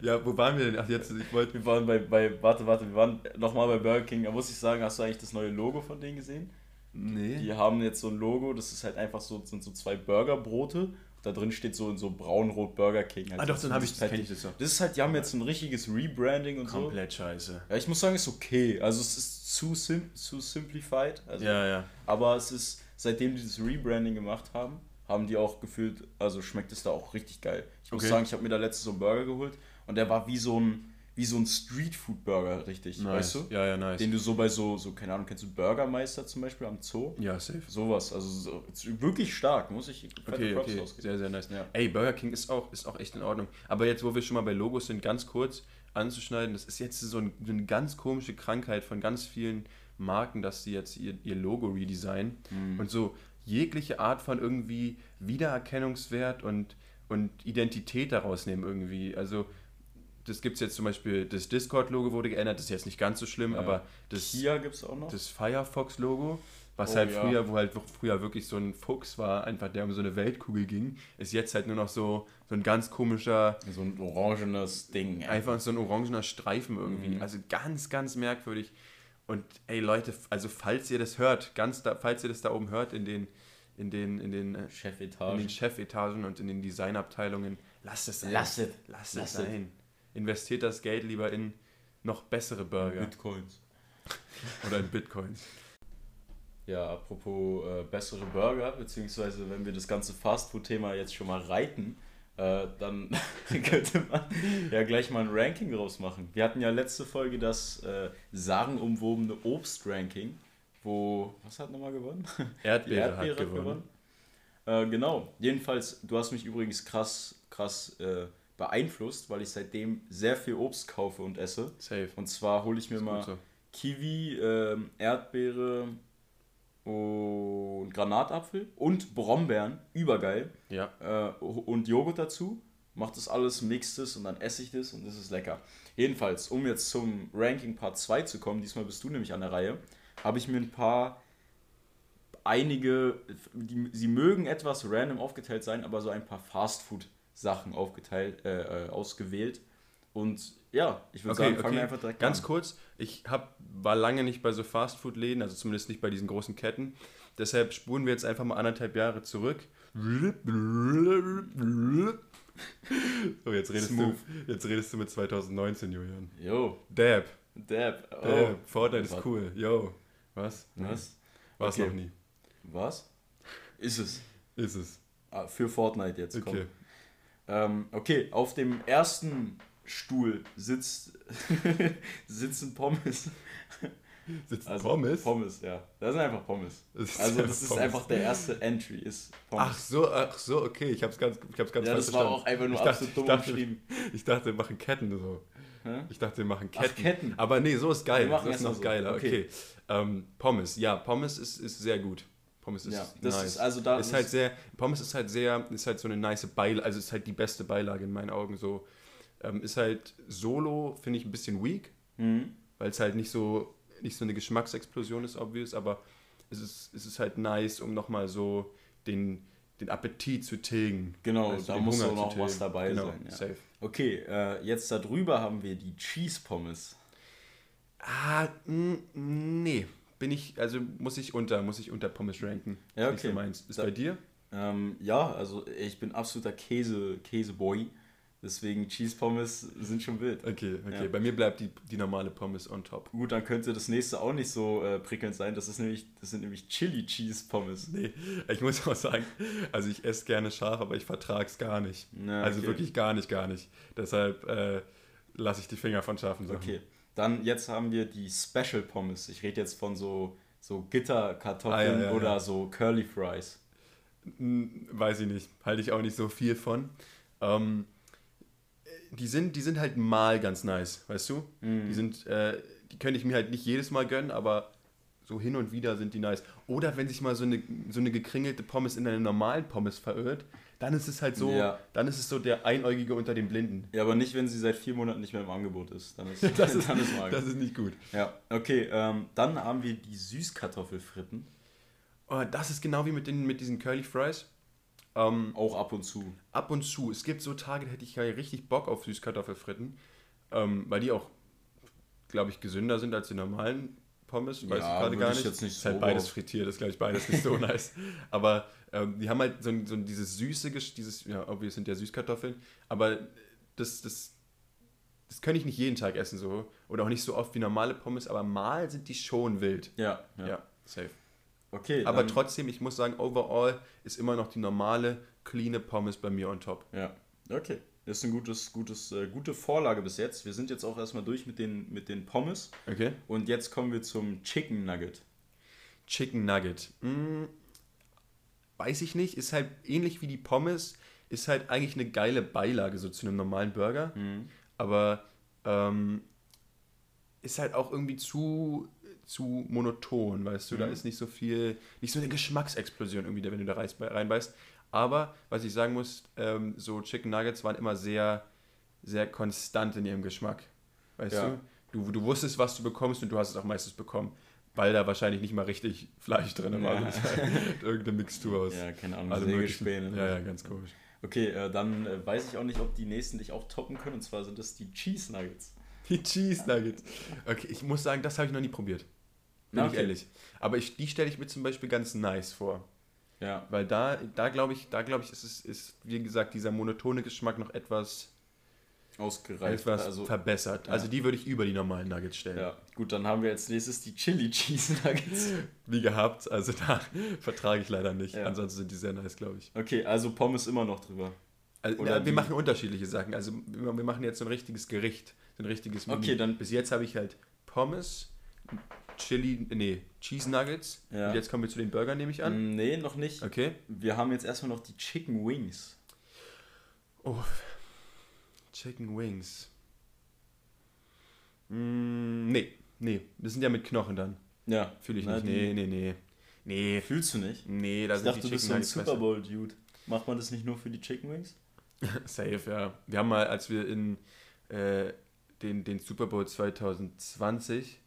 Ja, wo waren wir denn? Ach, jetzt, ich wollte. Wir waren bei, bei, warte, warte, wir waren nochmal bei Burger King. Da muss ich sagen, hast du eigentlich das neue Logo von denen gesehen? Nee. Die haben jetzt so ein Logo, das ist halt einfach so, sind so zwei Burgerbrote. Da drin steht so in so braun-rot Burger King. Also ah, doch, dann habe ich das, ich das, das ist halt, die haben jetzt ein richtiges Rebranding und Komplett so. Komplett scheiße. Ja, ich muss sagen, ist okay. Also es ist zu, sim zu simplified. Also, ja, ja. Aber es ist, seitdem die das Rebranding gemacht haben, haben die auch gefühlt, also schmeckt es da auch richtig geil. Ich muss sagen, ich habe mir da letztes so einen Burger geholt und der war wie so ein, wie so ein Streetfood-Burger, richtig, nice. weißt du? Ja, ja, nice. Den du so bei so, so, keine Ahnung, kennst du Burgermeister zum Beispiel am Zoo? Ja, safe. Sowas, also so, wirklich stark, muss ich okay, Props okay. Ausgeben. Sehr, sehr nice. Ja. Ey, Burger King ist auch, ist auch echt in Ordnung. Aber jetzt, wo wir schon mal bei Logos sind, ganz kurz anzuschneiden, das ist jetzt so, ein, so eine ganz komische Krankheit von ganz vielen Marken, dass sie jetzt ihr, ihr Logo redesignen mhm. und so jegliche Art von irgendwie Wiedererkennungswert und, und Identität daraus nehmen irgendwie. Also das gibt es jetzt zum Beispiel, das Discord-Logo wurde geändert, das ist jetzt nicht ganz so schlimm, ja. aber das, Kia gibt's auch noch. das Firefox-Logo, was oh, halt ja. früher, wo halt früher wirklich so ein Fuchs war, einfach der um so eine Weltkugel ging, ist jetzt halt nur noch so, so ein ganz komischer... So ein orangenes Ding. Einfach so ein orangener Streifen irgendwie. Mhm. Also ganz, ganz merkwürdig. Und ey Leute, also falls ihr das hört, ganz da, falls ihr das da oben hört in den in den in den äh, Chefetagen, in den Chefetagen und in den Designabteilungen, lasst es sein. Lasst es, lasst es sein investiert das Geld lieber in noch bessere Burger. Bitcoins. Oder in Bitcoins. Ja, apropos äh, bessere Burger, beziehungsweise wenn wir das ganze Fastfood-Thema jetzt schon mal reiten, äh, dann könnte man ja gleich mal ein Ranking rausmachen. Wir hatten ja letzte Folge das äh, sagenumwobene Obst-Ranking, wo, was hat nochmal gewonnen? Erdbeere, Erdbeere hat, hat gewonnen. gewonnen. Äh, genau, jedenfalls, du hast mich übrigens krass, krass äh, beeinflusst, weil ich seitdem sehr viel Obst kaufe und esse. Safe. Und zwar hole ich mir mal so. Kiwi, äh, Erdbeere und Granatapfel und Brombeeren, übergeil. Ja. Äh, und Joghurt dazu. Mach das alles, mixt es und dann esse ich das und das ist lecker. Jedenfalls, um jetzt zum Ranking Part 2 zu kommen, diesmal bist du nämlich an der Reihe, habe ich mir ein paar einige, die, sie mögen etwas random aufgeteilt sein, aber so ein paar Fastfood Sachen aufgeteilt, äh, äh, ausgewählt. Und ja, ich würde okay, sagen, fangen okay. wir einfach direkt Ganz an. kurz, ich hab, war lange nicht bei so Fastfood-Läden, also zumindest nicht bei diesen großen Ketten. Deshalb spuren wir jetzt einfach mal anderthalb Jahre zurück. So, jetzt redest, du, jetzt redest du mit 2019, Julian. Yo. Dab. Dab. Oh. Dab. Fortnite ist cool. Yo. Was? Was? War es okay. noch nie. Was? Ist es. Ist es. Ah, für Fortnite jetzt. Okay. Komm. Ähm, okay, auf dem ersten Stuhl sitzt sitzen Pommes. Sitzen also, Pommes? Pommes, ja. Das sind einfach Pommes. Das also das ist Pommes. einfach der erste Entry, ist Pommes. Ach so, ach so, okay. Ich hab's ganz, ich hab's ganz ja, das war auch einfach nur ich dachte, dumm dachte, geschrieben. Ich dachte, wir machen Ketten so. Hä? Ich dachte, wir machen Ketten. Ach, Ketten. Aber nee, so ist geil. Das ist noch so. geiler. Okay. okay. Ähm, Pommes, ja, Pommes ist, ist sehr gut. Pommes ist ja, das nice. ist also da ist halt sehr Pommes ist halt sehr ist halt so eine nice Beilage, also ist halt die beste Beilage in meinen Augen so ähm, ist halt Solo finde ich ein bisschen weak, mhm. weil es halt nicht so nicht so eine Geschmacksexplosion ist obvious, aber es ist es ist halt nice, um noch mal so den den Appetit zu tilgen. Genau, also da muss noch was dabei genau, sein. Ja. Safe. Okay, äh, jetzt darüber haben wir die Cheese Pommes. Ah, nee bin ich, also muss ich unter, muss ich unter Pommes ranken. Ja, okay. So meinst. Ist da, bei dir? Ähm, ja, also ich bin absoluter Käse, Käseboy. Deswegen Cheese Pommes sind schon wild. Okay, okay. Ja. Bei mir bleibt die, die normale Pommes on top. Gut, dann könnte das nächste auch nicht so äh, prickelnd sein. Das, ist nämlich, das sind nämlich Chili Cheese Pommes. Nee, ich muss auch sagen, also ich esse gerne scharf, aber ich vertrage es gar nicht. Ja, also okay. wirklich gar nicht, gar nicht. Deshalb äh, lasse ich die Finger von scharfen Sachen. Okay. Dann jetzt haben wir die Special Pommes. Ich rede jetzt von so, so Gitterkartoffeln ah, ja, ja, oder so Curly Fries. Weiß ich nicht. Halte ich auch nicht so viel von. Ähm, die sind, die sind halt mal ganz nice, weißt du? Mhm. Die sind, äh, die könnte ich mir halt nicht jedes Mal gönnen, aber so hin und wieder sind die nice. Oder wenn sich mal so eine, so eine gekringelte Pommes in eine normalen Pommes verirrt, dann ist es halt so, Ja. dann ist es so der Einäugige unter den Blinden. Ja, aber nicht, wenn sie seit vier Monaten nicht mehr im Angebot ist. Dann ist, Das ist, dann ist das ist nicht gut. Ja, okay. Ähm, dann haben wir die Süßkartoffelfritten. Oh, das ist genau wie mit, den, mit diesen Curly Fries. Ähm, Auch ab und zu. ab und zu. Es gibt so Tage, da hätte ich ja richtig Bock auf Süßkartoffelfritten, ähm, weil die auch, glaube ich, gesünder sind als die normalen Pommes. Weiß Ja, ich gerade gar ich nicht. jetzt nicht ist halt so beides auf- frittiert, ist glaube ich beides nicht so nice. Aber ähm, die haben halt so, so dieses süße, dieses, ja, obvious sind ja Süßkartoffeln, aber das, das, das kann ich nicht jeden Tag essen so. Oder auch nicht so oft wie normale Pommes, aber mal sind die schon wild. Ja, ja. Ja, safe. Okay, Aber dann, trotzdem, ich muss sagen, overall ist immer noch die normale, cleane Pommes bei mir on top. Ja, okay. Das ist ein gutes, gutes, äh, gute Vorlage bis jetzt. Wir sind jetzt auch erstmal durch mit den, mit den Pommes. Okay. Und jetzt kommen wir zum Chicken Nugget. Chicken Nugget. Hm, weiß ich nicht, ist halt ähnlich wie die Pommes, ist halt eigentlich eine geile Beilage so zu einem normalen Burger. Aber ähm, ist halt auch irgendwie zu, zu monoton, weißt du, da ist nicht so viel, nicht so eine Geschmacksexplosion irgendwie, wenn du da rein- reinbeißt. Aber was ich sagen muss, ähm, so Chicken Nuggets waren immer sehr, sehr konstant in ihrem Geschmack. Weißt Ja. du? du? Du wusstest, was du bekommst und du hast es auch meistens bekommen. Weil da wahrscheinlich nicht mal richtig Fleisch drin war. Ja. Irgendeine Mixtur aus. Ja, keine Ahnung, möglichen- Sägespäne. Ja, ja, ganz komisch. Okay, äh, dann äh, weiß ich auch nicht, ob die nächsten dich auch toppen können. Und zwar sind das die Cheese Nuggets. Die Cheese Nuggets. Okay, ich muss sagen, das habe ich noch nie probiert. Bin ich Okay. ehrlich. Aber ich, die stelle ich mir zum Beispiel ganz nice vor. Ja, Weil da, da glaube ich, da glaube ich, ist es, ist, wie gesagt, dieser monotone Geschmack noch etwas, ausgereift. etwas also, verbessert. ja. Also die würde ich über die normalen Nuggets stellen. ja, gut, dann haben wir als nächstes die Chili Cheese Nuggets. Wie gehabt, also da vertrage ich leider nicht. Ja. Ansonsten sind die sehr nice, glaube ich. Okay, also Pommes immer noch drüber. Also, Oder ja, wir machen unterschiedliche Sachen. Also wir wir machen jetzt so ein richtiges Gericht, so ein richtiges Menü. Okay, dann- Bis jetzt habe ich halt Pommes, Chili, nee, Cheese Nuggets. Ja. Und jetzt kommen wir zu den Burgern, nehme ich an. Mm, Nee, noch nicht. Okay. Wir haben jetzt erstmal noch die Chicken Wings. Oh, Chicken Wings. Mm, nee, nee, das sind ja mit Knochen dann. Ja, Fühle ich na, nicht. Nee, nee, nee. Nee, Fühlst du nicht? nee, da Ich sind dachte, die du bist Chicken so ein Super. Bowl-Dude. Macht man das nicht nur für die Chicken Wings? Safe, ja. Wir haben mal, als wir in äh, den, den Super Bowl 2020,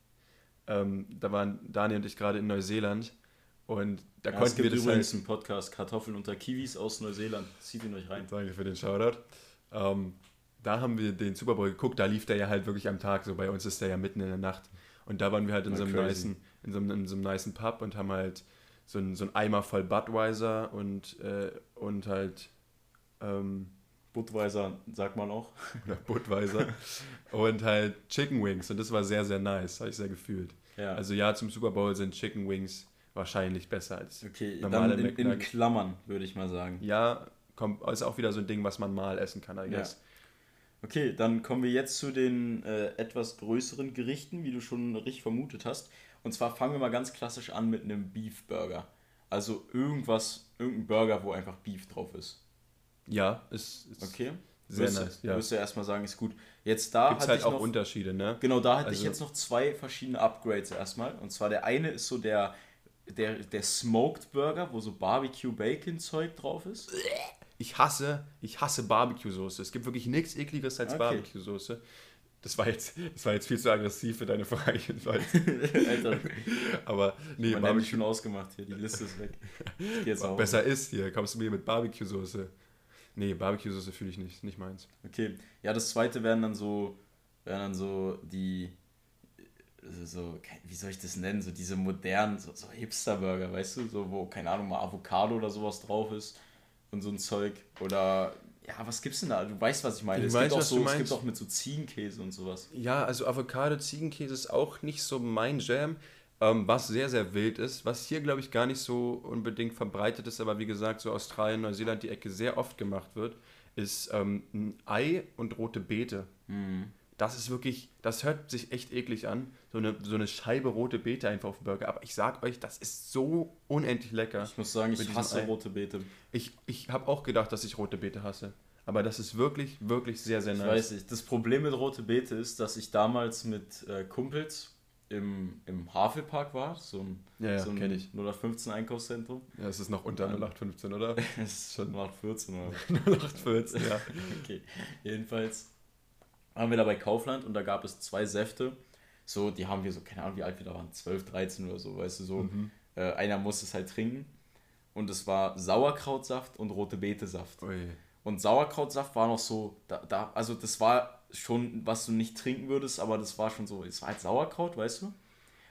ähm, da waren Daniel und ich gerade in Neuseeland und da Ja, es konnten wir gibt das übrigens halt, einen Podcast Kartoffeln unter Kiwis aus Neuseeland. Zieht ihn euch rein. Danke für den Shoutout. Ähm, da haben wir den Super Bowl geguckt, da lief der ja halt wirklich am Tag, so bei uns ist der ja mitten in der Nacht. Und da waren wir halt in so einem nicen, in so einem, in so einem nicen Pub und haben halt so einen, so einen Eimer voll Budweiser und, äh, und halt ähm, Budweiser, sagt man auch. oder Budweiser und halt Chicken Wings und das war sehr, sehr nice, habe ich sehr gefühlt. Ja. Also ja, zum Super Bowl sind Chicken Wings wahrscheinlich besser als okay, normale dann in, in. Klammern, würde ich mal sagen. Ja, kommt, ist auch wieder so ein Ding, was man mal essen kann, I Ja. guess. Okay, dann kommen wir jetzt zu den äh, etwas größeren Gerichten, wie du schon richtig vermutet hast. Und zwar fangen wir mal ganz klassisch an mit einem Beef Burger. Also irgendwas, irgendein Burger, wo einfach Beef drauf ist. Ja, ist, ist Okay? Sehr du- nice. Ja. Du erstmal sagen, ist gut. Jetzt da Gibt es hatte halt ich auch noch, Unterschiede, ne? Genau, da hatte ich Also- jetzt noch zwei verschiedene Upgrades erstmal. Und zwar der eine ist so der, der, der Smoked Burger, wo so Barbecue-Bacon-Zeug drauf ist. Ich hasse, ich hasse Barbecue-Soße. Es gibt wirklich nichts ekligeres als Okay. Barbecue-Soße. Das war, jetzt, das war jetzt viel zu aggressiv für deine Frage jedenfalls. Alter, Aber nee, man Barbecue schon ausgemacht hier, die Liste ist weg. Ich besser ist hier. Kommst du mir mit Barbecue-Soße? Nee, Barbecue-Soße fühle ich nicht. Nicht meins. Okay, ja, das zweite wären dann so, wären dann so die, äh, so, wie soll ich das nennen, so diese modernen, so, so Hipster-Burger, weißt du, so, wo, keine Ahnung, mal Avocado oder sowas drauf ist und so ein Zeug. Oder, ja, was gibt's denn da? Du weißt, was ich meine. Ich es, weiß, gibt auch so, es gibt auch mit so Ziegenkäse und sowas. Ja, also Avocado-Ziegenkäse ist auch nicht so mein Jam. Ähm, was sehr, sehr wild ist, was hier, glaube ich, gar nicht so unbedingt verbreitet ist, aber wie gesagt, so Australien, Neuseeland, die Ecke sehr oft gemacht wird, ist ähm, ein Ei und rote Beete. Das ist wirklich, das hört sich echt eklig an. So eine, so eine Scheibe rote Beete einfach auf dem Burger. Aber ich sag euch, das ist so unendlich lecker. Ich muss sagen, ich hasse Ei. rote Beete. Ich, ich habe auch gedacht, dass ich rote Beete hasse. Aber das ist wirklich, wirklich sehr, sehr Ich nice. weiß nicht. Das Problem mit Rote Beete ist, dass ich damals mit äh, Kumpels im, im Havelpark war, so ein, Ja, ja, so ein kenn ich. 0815 Einkaufszentrum. Ja, es ist noch unter 0815, oder? Es ist schon 0814 oder 0814, ja. Okay, jedenfalls waren wir da bei Kaufland und da gab es zwei Säfte. So, die haben wir so, keine Ahnung, wie alt wir da waren, 12, 13 oder so, weißt du, so. Mhm. Äh, einer musste es halt trinken. Und es war Sauerkrautsaft und rote Betesaft. Ui. Und Sauerkrautsaft war noch so, da, da, also das war schon, was du nicht trinken würdest, aber das war schon so, es war halt Sauerkraut, weißt du?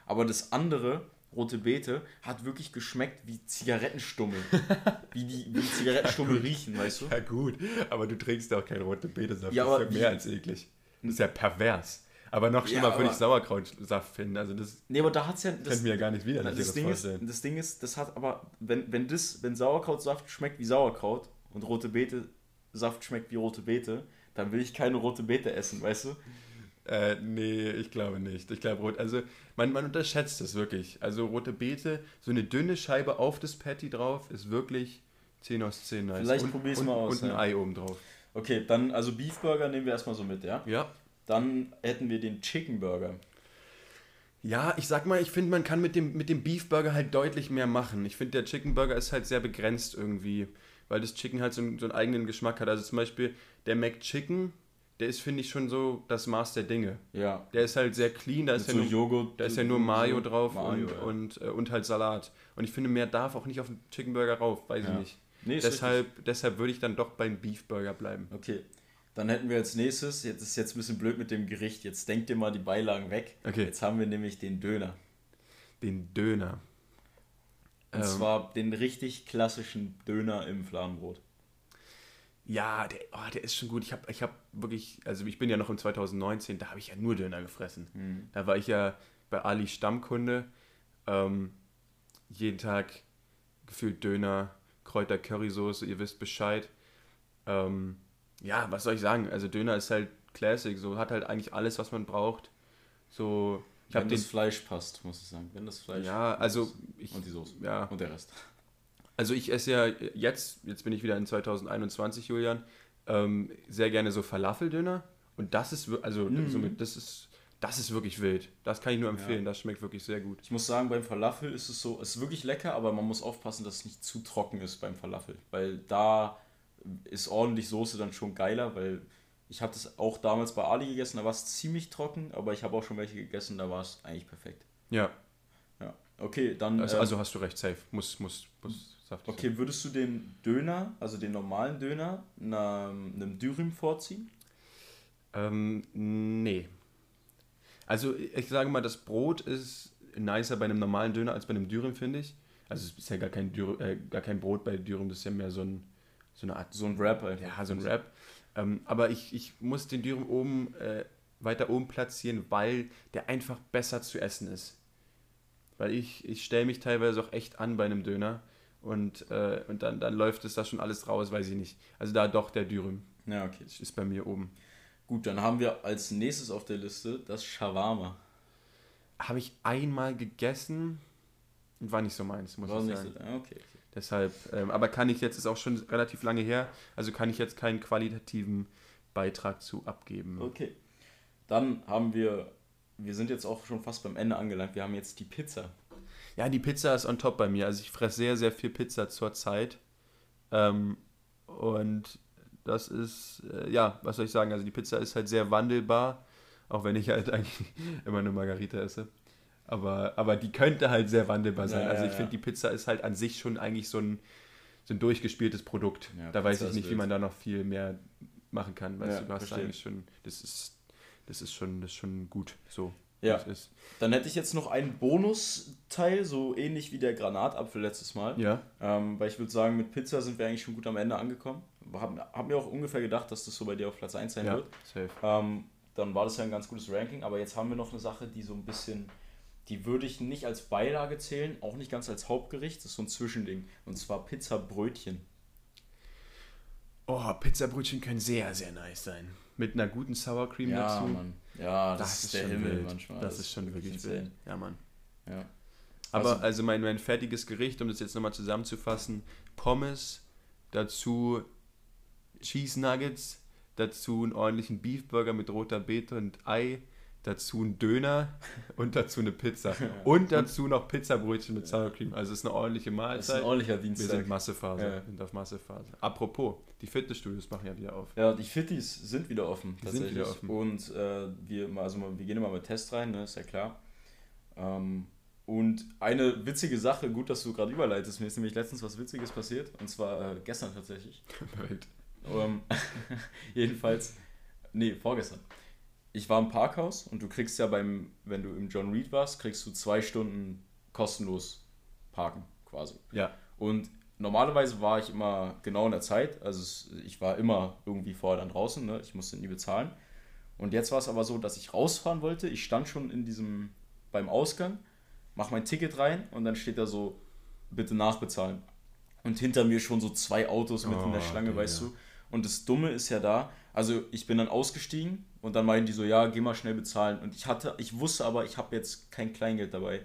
Aber das andere, rote Beete, hat wirklich geschmeckt wie Zigarettenstummel. wie, die, wie Zigarettenstummel riechen, weißt du? Ja gut, aber du trinkst ja auch keinen roten Betesaft. Ja, das ist ja mehr als eklig. Das ist ja pervers. Aber noch schlimmer Ja, würde ich Sauerkrautsaft finden. Also das Nee, aber da hat's ja. Das, mir ja gar nicht wieder das, das Ding ist, das Ding ist, das hat aber, wenn, wenn das, wenn Sauerkrautsaft schmeckt wie Sauerkraut und rote Beete Saft schmeckt wie rote Beete, dann will ich keine rote Beete essen, weißt du? Äh, nee, ich glaube nicht. Ich glaube, rot, also man, man unterschätzt es wirklich. Also rote Beete, so eine dünne Scheibe auf das Patty drauf, ist wirklich 10 aus 10 nice. Vielleicht und, probier's und, mal aus, Und ein ja. Ei oben drauf. Okay, dann, also Beefburger nehmen wir erstmal so mit, ja? Ja. Dann hätten wir den Chicken Burger. Ja, ich sag mal, ich finde, man kann mit dem, mit dem Beef Burger halt deutlich mehr machen. Ich finde, der Chicken Burger ist halt sehr begrenzt irgendwie, weil das Chicken halt so, einen- so einen eigenen Geschmack hat. Also zum Beispiel der McChicken, der ist, finde ich, schon so das Maß der Dinge. Ja. Der ist halt sehr clean, da ist, ja so nur, Joghurt. da ist ja nur Mayo drauf Mayo, und, ja. und, äh, und halt Salat. Und ich finde, mehr darf auch nicht auf den Chicken Burger rauf, weiß Ja. ich nicht. Nee, Deshalb, deshalb würde ich dann doch beim Beef Burger bleiben. Okay. Dann hätten wir als nächstes, jetzt ist jetzt ein bisschen blöd mit dem Gericht, jetzt denkt ihr mal die Beilagen weg. Okay. Jetzt haben wir nämlich den Döner. Den Döner. Und Ähm. zwar den richtig klassischen Döner im Fladenbrot. Ja, der, oh, der ist schon gut. Ich habe ich hab wirklich, also ich bin ja noch im 2019, da habe ich ja nur Döner gefressen. Mhm. Da war ich ja bei Ali Stammkunde. Ähm, jeden Tag gefühlt Döner, Kräuter, Currysoße, ihr wisst Bescheid. Ähm, ja, was soll ich sagen? Also Döner ist halt Classic, so hat halt eigentlich alles, was man braucht. So, ich Wenn das Fleisch passt, muss ich sagen. Wenn das Fleisch ja, also ich, und die Soße. ja, Und der Rest. also ich esse ja jetzt, jetzt bin ich wieder in 2021, Julian, ähm, sehr gerne so Falafeldöner. Und das ist, also Mhm. somit, das ist, das ist wirklich wild. Das kann ich nur empfehlen. Das schmeckt wirklich sehr gut. Ich muss sagen, beim Falafel ist es so, es ist wirklich lecker, aber man muss aufpassen, dass es nicht zu trocken ist beim Falafel. Weil da ist ordentlich Soße dann schon geiler, weil ich habe das auch damals bei Ali gegessen, da war es ziemlich trocken, aber ich habe auch schon welche gegessen, da war es eigentlich perfekt. Ja, Ja. Okay, dann. also, ähm, also hast du recht, safe. Muss, muss, muss saftig okay, würdest du den Döner, also den normalen Döner, einer, einem Dürüm vorziehen? sein. Ähm, nee. Also ich sage mal, das Brot ist nicer bei einem normalen Döner als bei einem Dürüm, finde ich. Also es ist ja gar kein, Dürüm, äh, gar kein Brot bei Dürüm, das ist ja mehr so, ein, so eine Art So ein Wrap einfach. Ja, so ein Rap. Ähm, aber ich, ich muss den Dürüm oben, äh, weiter oben platzieren, weil der einfach besser zu essen ist. Weil ich, ich stelle mich teilweise auch echt an bei einem Döner und, äh, und dann, dann läuft es da schon alles raus, weiß ich nicht. Also da doch der Dürüm Ja, okay. ist bei mir oben. Gut, dann haben wir als nächstes auf der Liste das Shawarma. Habe ich einmal gegessen und war nicht so meins, muss War ich nicht sagen. so- ah, okay. okay. Deshalb, ähm, aber kann ich jetzt, ist auch schon relativ lange her, also kann ich jetzt keinen qualitativen Beitrag zu abgeben. Okay. Dann haben wir, wir sind jetzt auch schon fast beim Ende angelangt, wir haben jetzt die Pizza. Ja, die Pizza ist on top bei mir. Also ich fresse sehr, sehr viel Pizza zur Zeit. Ähm, und das ist, äh, ja, was soll ich sagen? Also die Pizza ist halt sehr wandelbar, auch wenn ich halt eigentlich immer eine Margarita esse. Aber, aber die könnte halt sehr wandelbar sein. Ja, also ja, ich ja. finde, die Pizza ist halt an sich schon eigentlich so ein, so ein durchgespieltes Produkt. Ja, da weiß Pizza ich ist nicht, wie man da noch viel mehr machen kann. Weißt Ja, du, du hast verstehe. eigentlich schon, das ist, das ist schon, das ist schon gut so. Ja. Dann hätte ich jetzt noch einen Bonusteil, so ähnlich wie der Granatapfel letztes Mal. Ja. Ähm, weil ich würde sagen, mit Pizza sind wir eigentlich schon gut am Ende angekommen. Hab, hab mir auch ungefähr gedacht, dass das so bei dir auf Platz 1 sein Ja, wird. safe. Ähm, dann war das ja ein ganz gutes Ranking, aber jetzt haben wir noch eine Sache, die so ein bisschen, die würde ich nicht als Beilage zählen, auch nicht ganz als Hauptgericht, das ist so ein Zwischending. Und zwar Pizzabrötchen. Oh, Pizzabrötchen können sehr, sehr nice sein. Mit einer guten Sour Cream Ja, dazu. Mann. Ja, das, ist der schon Himmel wild. manchmal. Das, ist schon wirklich insane. wild. Ja, Mann. Ja. Aber Also- also, mein, mein fertiges Gericht, um das jetzt nochmal zusammenzufassen, Pommes, dazu Cheese Nuggets, dazu einen ordentlichen Beefburger mit roter Beete und Ei, dazu ein Döner und dazu eine Pizza. Und dazu noch Pizzabrötchen mit Sour Cream. Also es ist eine ordentliche Mahlzeit. Das ist ein ordentlicher Dienstag. Wir sind Massephase. Ja. sind auf Massephase. Apropos, die Fitnessstudios machen ja wieder auf. Ja, die Fittis sind wieder offen. Die tatsächlich. sind wieder offen. Und äh, wir, also wir gehen immer mit Test rein, ne, ist ja klar. Ähm, und eine witzige Sache, gut, dass du gerade überleitest, mir ist nämlich letztens was Witziges passiert. Und zwar äh, gestern tatsächlich. um, jedenfalls, nee, vorgestern ich war im Parkhaus und du kriegst ja beim, wenn du im John Reed warst, kriegst du zwei Stunden kostenlos parken quasi. Ja. Und normalerweise war ich immer genau in der Zeit, also ich war immer irgendwie vorher dann draußen, ne? ich musste nie bezahlen. Und jetzt war es aber so, dass ich rausfahren wollte. Ich stand schon in diesem, beim Ausgang, mach mein Ticket rein und dann steht da so, bitte nachbezahlen. Und hinter mir schon so zwei Autos mit oh, in der Schlange, okay, weißt ja. du. Und das Dumme ist ja da, also ich bin dann ausgestiegen und dann meinen die so, ja, geh mal schnell bezahlen. Und ich hatte, ich wusste aber, ich habe jetzt kein Kleingeld dabei.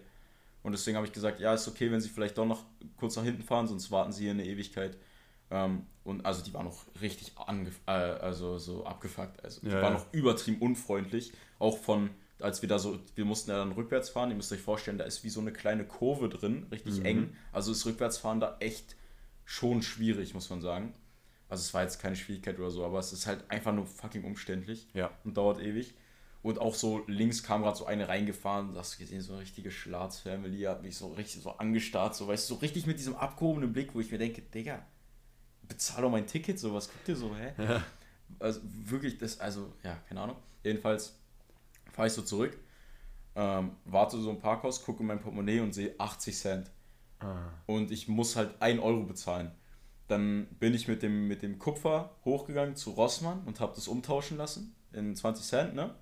Und deswegen habe ich gesagt, ja, ist okay, wenn sie vielleicht doch noch kurz nach hinten fahren, sonst warten sie hier eine Ewigkeit. Ähm, und also die war noch richtig äh, also so abgefuckt. Also die ja, war ja. noch übertrieben unfreundlich. Auch von, als wir da so, wir mussten ja dann rückwärts fahren, ihr müsst euch vorstellen, da ist wie so eine kleine Kurve drin, richtig mhm. eng. Also ist Rückwärtsfahren da echt schon schwierig, muss man sagen. Also es war jetzt keine Schwierigkeit oder so, aber es ist halt einfach nur fucking umständlich ja. und dauert ewig. Und auch so links kam gerade so eine reingefahren, das gesehen, so eine richtige Schlaz-Family, hat mich so richtig so angestarrt, so weißt du, so richtig mit diesem abgehobenen Blick, wo ich mir denke, Digga, bezahl doch mein Ticket, so was guckt ihr so, hä? Ja. Also wirklich, das, also, ja, keine Ahnung. Jedenfalls fahre ich so zurück, ähm, warte so im Parkhaus, gucke in mein Portemonnaie und sehe 80 Cent. Ah. Und ich muss halt 1 Euro bezahlen. Dann bin ich mit dem, mit dem Kupfer hochgegangen zu Rossmann und habe das umtauschen lassen in 20 Cent, ne?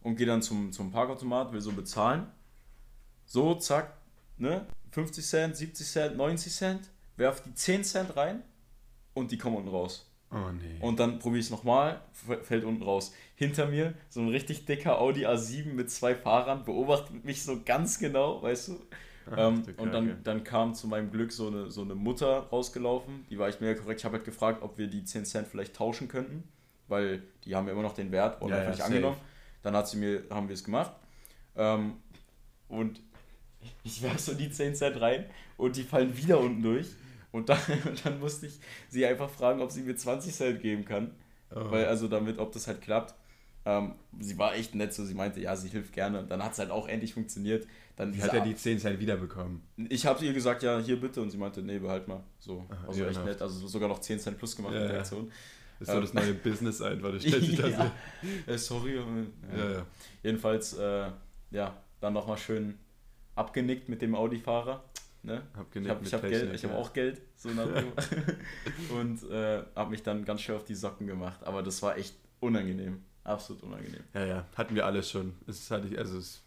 Und gehe dann zum, zum Parkautomat, will so bezahlen. So, zack, ne? 50 Cent, 70 Cent, 90 Cent, werf die 10 Cent rein und die kommen unten raus. Oh nee. Und dann probiere ich es nochmal, fällt unten raus. Hinter mir so ein richtig dicker Audi A7 mit zwei Fahrern, beobachtet mich so ganz genau, weißt du? Ähm, und dann, dann kam zu meinem Glück so eine, so eine Mutter rausgelaufen, die war echt mega korrekt. Ich habe halt gefragt, ob wir die 10 Cent vielleicht tauschen könnten, weil die haben ja immer noch den Wert und ja, einfach ja, nicht angenommen. Dann hat sie mir, haben wir es gemacht. Ähm, und ich werfe so die 10 Cent rein und die fallen wieder unten durch. Und dann, und dann musste ich sie einfach fragen, ob sie mir 20 Cent geben kann. Oh. Weil, also damit, ob das halt klappt. Ähm, sie war echt nett, so sie meinte, ja, sie hilft gerne. Und dann hat es halt auch endlich funktioniert. Dann hat er die 10 Cent wiederbekommen. Ich habe ihr gesagt, ja, hier bitte. Und sie meinte, nee, behalt mal. So, also echt nett. Also sogar noch 10 Cent plus gemacht ja, mit der Aktion. Das ist so das neue Business einfach, das stellt sich da ja. so. Äh, sorry. Ja. Ja, Jedenfalls, äh, ja, dann nochmal schön abgenickt mit dem Audi-Fahrer. Ne? ich habe hab Geld, ich habe auch Geld, so nach Und äh, habe mich dann ganz schön auf die Socken gemacht. Aber das war echt unangenehm. Absolut unangenehm. Ja, ja, hatten wir alles schon. Es hatte ich, also es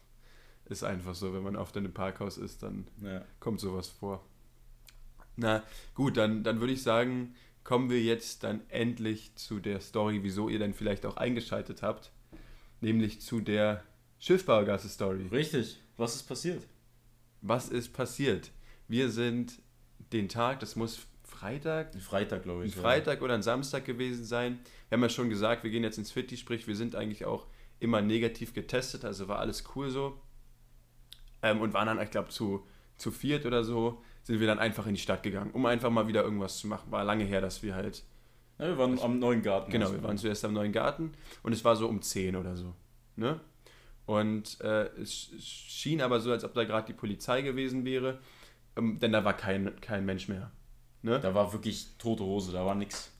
ist einfach so, wenn man oft in einem Parkhaus ist, dann ja. kommt sowas vor. Na gut, dann, dann würde ich sagen, kommen wir jetzt dann endlich zu der Story, wieso ihr dann vielleicht auch eingeschaltet habt, nämlich zu der Schiffbaugasse-Story. Richtig, was ist passiert? Was ist passiert? Wir sind den Tag, das muss Freitag? Ein Freitag, glaube ich. Ein Freitag oder ein Samstag gewesen sein. Wir haben ja schon gesagt, wir gehen jetzt ins Fitti, sprich, wir sind eigentlich auch immer negativ getestet, also war alles cool so. Ähm, und waren dann, ich glaube, zu, zu viert oder so, sind wir dann einfach in die Stadt gegangen, um einfach mal wieder irgendwas zu machen. War lange her, dass wir halt. Ja, wir waren am neuen Garten. Genau, wir waren zuerst am neuen Garten und es war so um 10 oder so. Ne? Und äh, es schien aber so, als ob da gerade die Polizei gewesen wäre, ähm, denn da war kein, kein Mensch mehr. Ne? Da war wirklich tote Hose, da war nichts.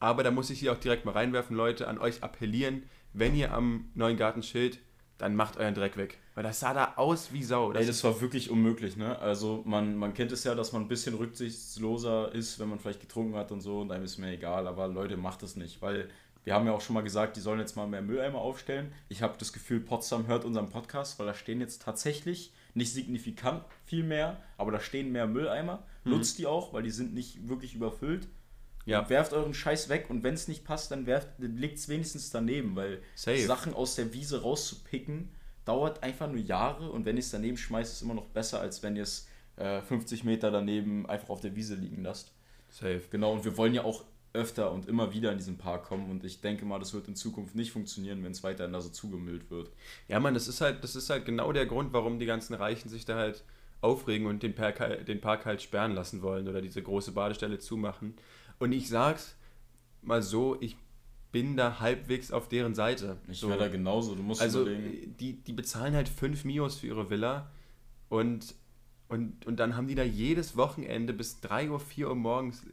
Aber da muss ich hier auch direkt mal reinwerfen, Leute, an euch appellieren, wenn ihr am neuen Garten chillt, dann macht euren Dreck weg. Weil das sah da aus wie Sau. Das Ey, das war wirklich unmöglich, ne? Also man, man kennt es ja, dass man ein bisschen rücksichtsloser ist, wenn man vielleicht getrunken hat und so und einem ist mir egal, aber Leute, macht es nicht, weil wir haben ja auch schon mal gesagt, die sollen jetzt mal mehr Mülleimer aufstellen. Ich habe das Gefühl, Potsdam hört unseren Podcast, weil da stehen jetzt tatsächlich nicht signifikant viel mehr, aber da stehen mehr Mülleimer. Mhm. Nutzt die auch, weil die sind nicht wirklich überfüllt. Ja. werft euren Scheiß weg und wenn es nicht passt, dann werft, legt es wenigstens daneben, weil Safe. Sachen aus der Wiese rauszupicken dauert einfach nur Jahre und wenn ihr es daneben schmeißt, ist es immer noch besser, als wenn ihr es äh, 50 Meter daneben einfach auf der Wiese liegen lasst. Safe. Genau, und wir wollen ja auch öfter und immer wieder in diesen Park kommen und ich denke mal, das wird in Zukunft nicht funktionieren, wenn es weiterhin da so zugemüllt wird. Ja, man, das ist halt, das ist halt genau der Grund, warum die ganzen Reichen sich da halt aufregen und den Park, den Park halt sperren lassen wollen oder diese große Badestelle zumachen. Und ich sag's mal so, ich bin da halbwegs auf deren Seite. Ich so. wäre da genauso. Du musst also die, die bezahlen halt 5 Mios für ihre Villa und, und, und dann haben die da jedes Wochenende bis 3 Uhr, 4 Uhr morgens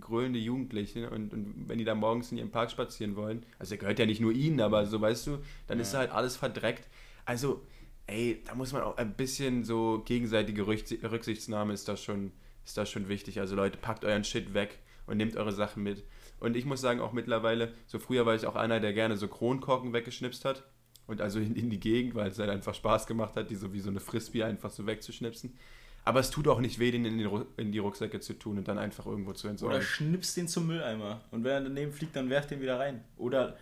grölende Jugendliche und, und wenn die da morgens in ihrem Park spazieren wollen, also er gehört ja nicht nur ihnen, aber so weißt du, dann ja. ist halt alles verdreckt. Also, ey, da muss man auch ein bisschen so gegenseitige Rücksichtsnahme ist das schon, ist das schon wichtig. Also Leute, packt euren Shit weg und nehmt eure Sachen mit. Und ich muss sagen, auch mittlerweile, so früher war ich auch einer, der gerne so Kronkorken weggeschnipst hat. Und also in, in die Gegend, weil es halt einfach Spaß gemacht hat, die so wie so eine Frisbee einfach so wegzuschnipsen. Aber es tut auch nicht weh, den in, den in die Rucksäcke zu tun und dann einfach irgendwo zu entsorgen. Oder schnippst den zum Mülleimer. Und wenn er daneben fliegt, dann werft den wieder rein. Oder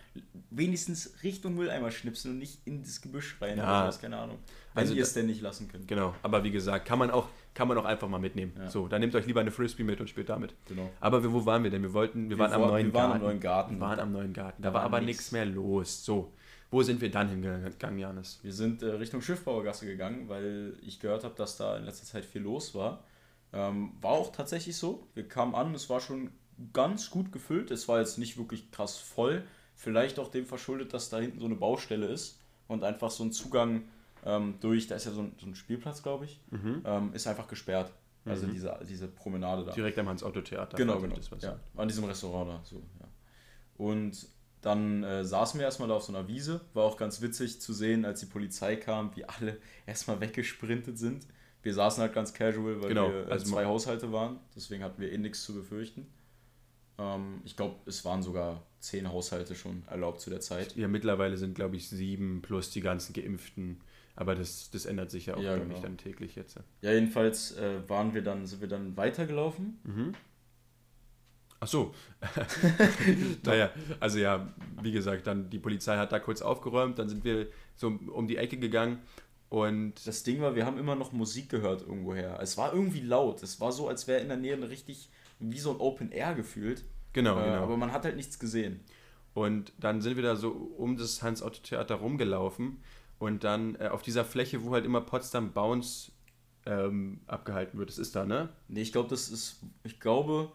wenigstens Richtung Mülleimer schnipsen und nicht in das Gebüsch rein. Ja. Sowas, keine Ahnung. Wenn also ihr es denn nicht lassen könnt. Genau, aber wie gesagt, kann man auch, kann man auch einfach mal mitnehmen. Ja. So, dann nehmt euch lieber eine Frisbee mit und spielt damit. Genau. Aber wo waren wir denn? Wir wollten, wir, wir waren, am, neuen wir waren am neuen Garten. Wir waren am neuen Garten. Da, da war, war aber nichts mehr los. So. Wo sind wir dann hingegangen, Janis? Wir sind äh, Richtung Schiffbauergasse gegangen, weil ich gehört habe, dass da in letzter Zeit viel los war. Ähm, war auch tatsächlich so. Wir kamen an, es war schon ganz gut gefüllt. Es war jetzt nicht wirklich krass voll. Vielleicht auch dem verschuldet, dass da hinten so eine Baustelle ist und einfach so ein Zugang ähm, durch, da ist ja so ein, so ein Spielplatz, glaube ich, mhm. ähm, ist einfach gesperrt. Also mhm. diese, diese Promenade da. Direkt am Hans-Otto-Theater. Genau, genau. ja, an diesem Restaurant da. So, ja. Und dann äh, saßen wir erstmal da auf so einer Wiese. War auch ganz witzig zu sehen, als die Polizei kam, wie alle erstmal weggesprintet sind. Wir saßen halt ganz casual, weil genau, wir äh, also zwei Haushalte waren. Deswegen hatten wir eh nichts zu befürchten. Ähm, ich glaube, es waren sogar zehn Haushalte schon erlaubt zu der Zeit. Ja, mittlerweile sind, glaube ich, sieben plus die ganzen Geimpften. Aber das, das ändert sich ja auch, ja, genau. dann täglich jetzt. Ja, jedenfalls äh, waren wir dann, sind wir dann weitergelaufen. Mhm. Ach so. naja, also ja, wie gesagt, dann die Polizei hat da kurz aufgeräumt, dann sind wir so um die Ecke gegangen und. Das Ding war, wir haben immer noch Musik gehört irgendwoher. Es war irgendwie laut. Es war so, als wäre in der Nähe richtig wie so ein Open Air gefühlt. Genau, äh, genau. Aber man hat halt nichts gesehen. Und dann sind wir da so um das Hans-Otto-Theater rumgelaufen und dann äh, auf dieser Fläche, wo halt immer Potsdam Bounce ähm, abgehalten wird. Das ist da, ne? Nee, ich glaube, das ist. Ich glaube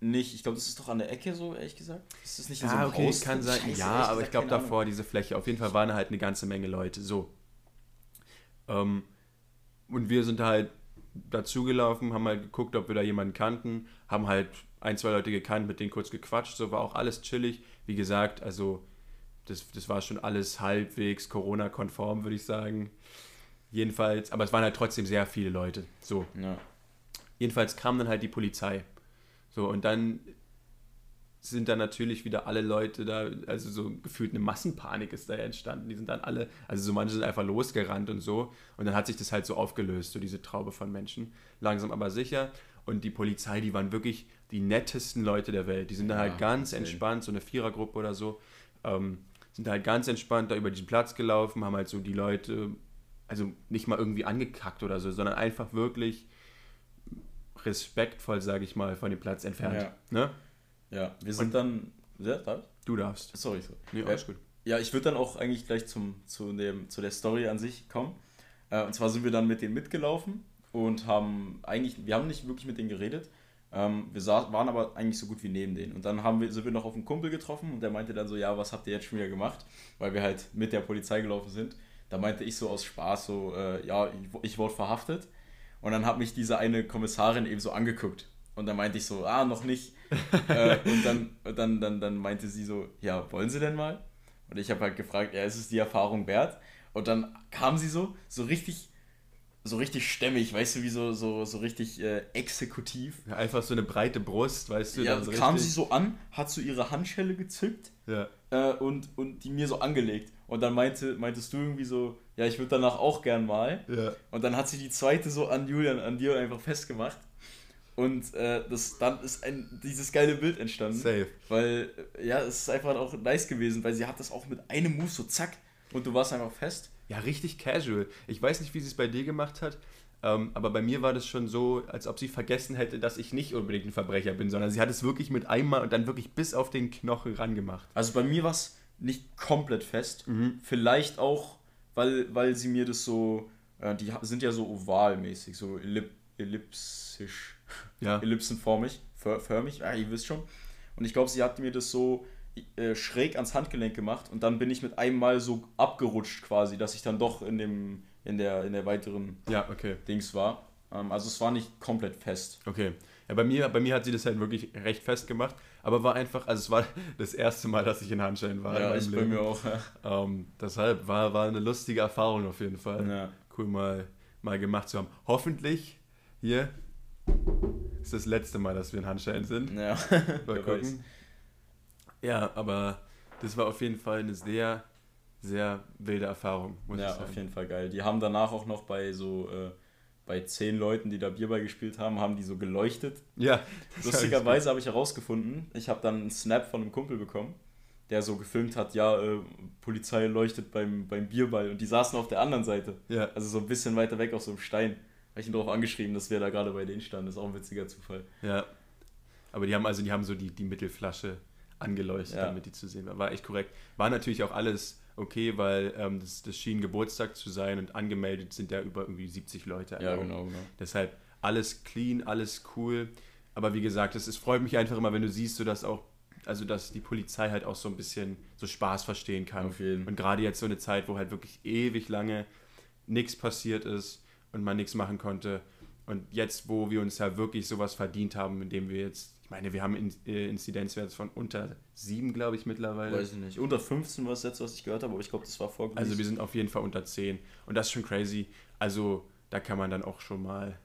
nicht. Ich glaube, das ist doch an der Ecke so, ehrlich gesagt. Ist das nicht in ah, so einem okay, Haus? kann sein. Scheiße, ja, aber ich glaube davor Ahnung. diese Fläche. Auf jeden Fall waren halt eine ganze Menge Leute. So. Ähm, und wir sind halt dazugelaufen, haben halt geguckt, ob wir da jemanden kannten, haben halt ein, zwei Leute gekannt, mit denen kurz gequatscht. So war auch alles chillig. Wie gesagt, also das, das war schon alles halbwegs Corona-konform, würde ich sagen. Jedenfalls, aber es waren halt trotzdem sehr viele Leute. So. Ja. Jedenfalls kam dann halt die Polizei. So, und dann sind dann natürlich wieder alle Leute da, also so gefühlt eine Massenpanik ist da entstanden. Die sind dann alle, also so manche sind einfach losgerannt und so. Und dann hat sich das halt so aufgelöst, so diese Traube von Menschen. Langsam aber sicher. Und die Polizei, die waren wirklich die nettesten Leute der Welt. Die sind ja, da halt ganz okay. entspannt, so eine Vierergruppe oder so. Ähm, sind halt ganz entspannt da über diesen Platz gelaufen, haben halt so die Leute, also nicht mal irgendwie angekackt oder so, sondern einfach wirklich respektvoll, sage ich mal, von dem Platz entfernt. Ja, ne? ja wir sind Und dann. Ja, darf? Du darfst. Sorry, sorry. Nee, alles gut. Ja, ich würde dann auch eigentlich gleich zum, zu, dem, zu der Story an sich kommen. Äh, und zwar sind wir dann mit denen mitgelaufen und haben eigentlich, wir haben nicht wirklich mit denen geredet. Ähm, wir saß, waren aber eigentlich so gut wie neben denen. Und dann haben wir, sind wir noch auf einen Kumpel getroffen und der meinte dann so, ja, was habt ihr jetzt schon wieder gemacht? Weil wir halt mit der Polizei gelaufen sind. Da meinte ich so aus Spaß so, äh, ja, ich, ich wurde verhaftet. Und dann hat mich diese eine Kommissarin eben so angeguckt. Und dann meinte ich so, ah, noch nicht. äh, und dann, dann, dann, dann meinte sie so, ja, wollen Sie denn mal? Und ich habe halt gefragt, ja, ist es die Erfahrung wert? Und dann kam sie so, so richtig, so richtig stämmig, weißt du, wie so, so, so richtig äh, exekutiv. Ja, einfach so eine breite Brust, weißt du. Ja, so kam richtig... sie so an, hat so ihre Handschelle gezückt ja. äh, und, und die mir so angelegt. Und dann meinte, meintest du irgendwie so, ja, ich würde danach auch gern mal. Ja. Und dann hat sie die zweite so an Julian, an dir einfach festgemacht. Und äh, das, dann ist ein, dieses geile Bild entstanden. Safe. Weil, äh, ja, es ist einfach auch nice gewesen, weil sie hat das auch mit einem Move so zack und du warst einfach fest. Ja, richtig casual. Ich weiß nicht, wie sie es bei dir gemacht hat. Ähm, aber bei mir war das schon so, als ob sie vergessen hätte, dass ich nicht unbedingt ein Verbrecher bin, sondern sie hat es wirklich mit einmal und dann wirklich bis auf den Knochen rangemacht. Also bei mir war es nicht komplett fest. Mhm. Vielleicht auch, weil, weil sie mir das so, äh, die sind ja so ovalmäßig, so ellip ellipsisch, ja. ellipsenformig, förmig, ja, ihr wisst schon. Und ich glaube, sie hat mir das so äh, schräg ans Handgelenk gemacht und dann bin ich mit einem Mal so abgerutscht quasi, dass ich dann doch in dem in der in der weiteren ja, okay. Dings war. Ähm, also es war nicht komplett fest. Okay. Ja, bei mir, bei mir hat sie das halt wirklich recht fest gemacht, aber war einfach, also es war das erste Mal, dass ich in Handschellen war. Ja, ich bei mir auch. Ja. Ähm, deshalb war, war eine lustige Erfahrung auf jeden Fall. Ja. Cool mal, mal gemacht zu haben. Hoffentlich hier ist das letzte Mal, dass wir in Handschellen sind. Ja, mal gucken. Ja, aber das war auf jeden Fall eine sehr, sehr wilde Erfahrung. Ja, auf jeden Fall geil. Die haben danach auch noch bei so äh, bei zehn Leuten, die da Bierball gespielt haben, haben die so geleuchtet. Ja. Lustigerweise habe ich herausgefunden, ich habe dann einen Snap von einem Kumpel bekommen, der so gefilmt hat, ja, äh, Polizei leuchtet beim, beim Bierball und die saßen auf der anderen Seite. Ja. Also so ein bisschen weiter weg auf so einem Stein. Habe ich ihn darauf angeschrieben, dass wir da gerade bei denen standen. Das ist auch ein witziger Zufall. Ja. Aber die haben also, die haben so die, die Mittelflasche angeleuchtet, ja. damit die zu sehen war. War echt korrekt. War natürlich auch alles okay, weil ähm, das, das schien Geburtstag zu sein und angemeldet sind ja über irgendwie 70 Leute. Ja, genau, genau. Deshalb alles clean, alles cool. Aber wie gesagt, es, es freut mich einfach immer, wenn du siehst, so dass auch, also dass die Polizei halt auch so ein bisschen so Spaß verstehen kann. Auf jeden. Und gerade jetzt so eine Zeit, wo halt wirklich ewig lange nichts passiert ist und man nichts machen konnte. Und jetzt, wo wir uns ja wirklich sowas verdient haben, indem wir jetzt ich meine, wir haben in, äh, Inzidenzwerte von unter 7, glaube ich, mittlerweile. Weiß ich nicht. Unter 15 war das letzte, was ich gehört habe, aber ich glaube, das war vorgelesen. Also wir sind auf jeden Fall unter 10. Und das ist schon crazy. Also da kann man dann auch schon mal ein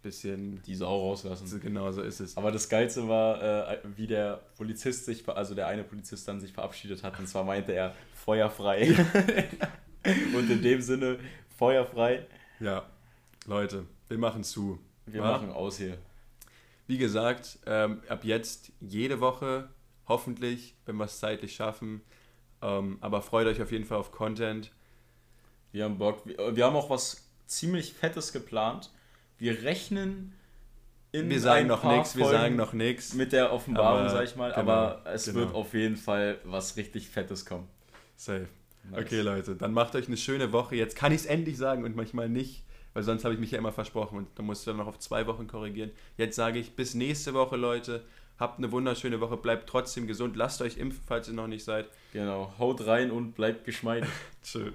bisschen... Die Sau rauslassen. Genau, so ist es. Aber das Geilste war, äh, wie der Polizist sich, also der eine Polizist dann sich verabschiedet hat. Und zwar meinte er, feuerfrei. Und in dem Sinne, feuerfrei. Ja, Leute, wir machen zu. Wir ja? machen aus hier. Wie gesagt, ähm, ab jetzt jede Woche, hoffentlich, wenn wir es zeitlich schaffen. Ähm, aber freut euch auf jeden Fall auf Content. Wir haben Bock. Wir, wir haben auch was ziemlich Fettes geplant. Wir rechnen in Wir sagen noch nichts, wir sagen noch nichts. Mit der Offenbarung, aber, sag ich mal. Genau, aber es genau. wird auf jeden Fall was richtig Fettes kommen. Safe. Nice. Okay, Leute, dann macht euch eine schöne Woche. Jetzt kann ich es endlich sagen und manchmal nicht weil sonst habe ich mich ja immer versprochen und dann musst du dann noch auf zwei Wochen korrigieren. Jetzt sage ich bis nächste Woche, Leute. Habt eine wunderschöne Woche, bleibt trotzdem gesund, lasst euch impfen, falls ihr noch nicht seid. Genau, haut rein und bleibt geschmeidig. Tschüss.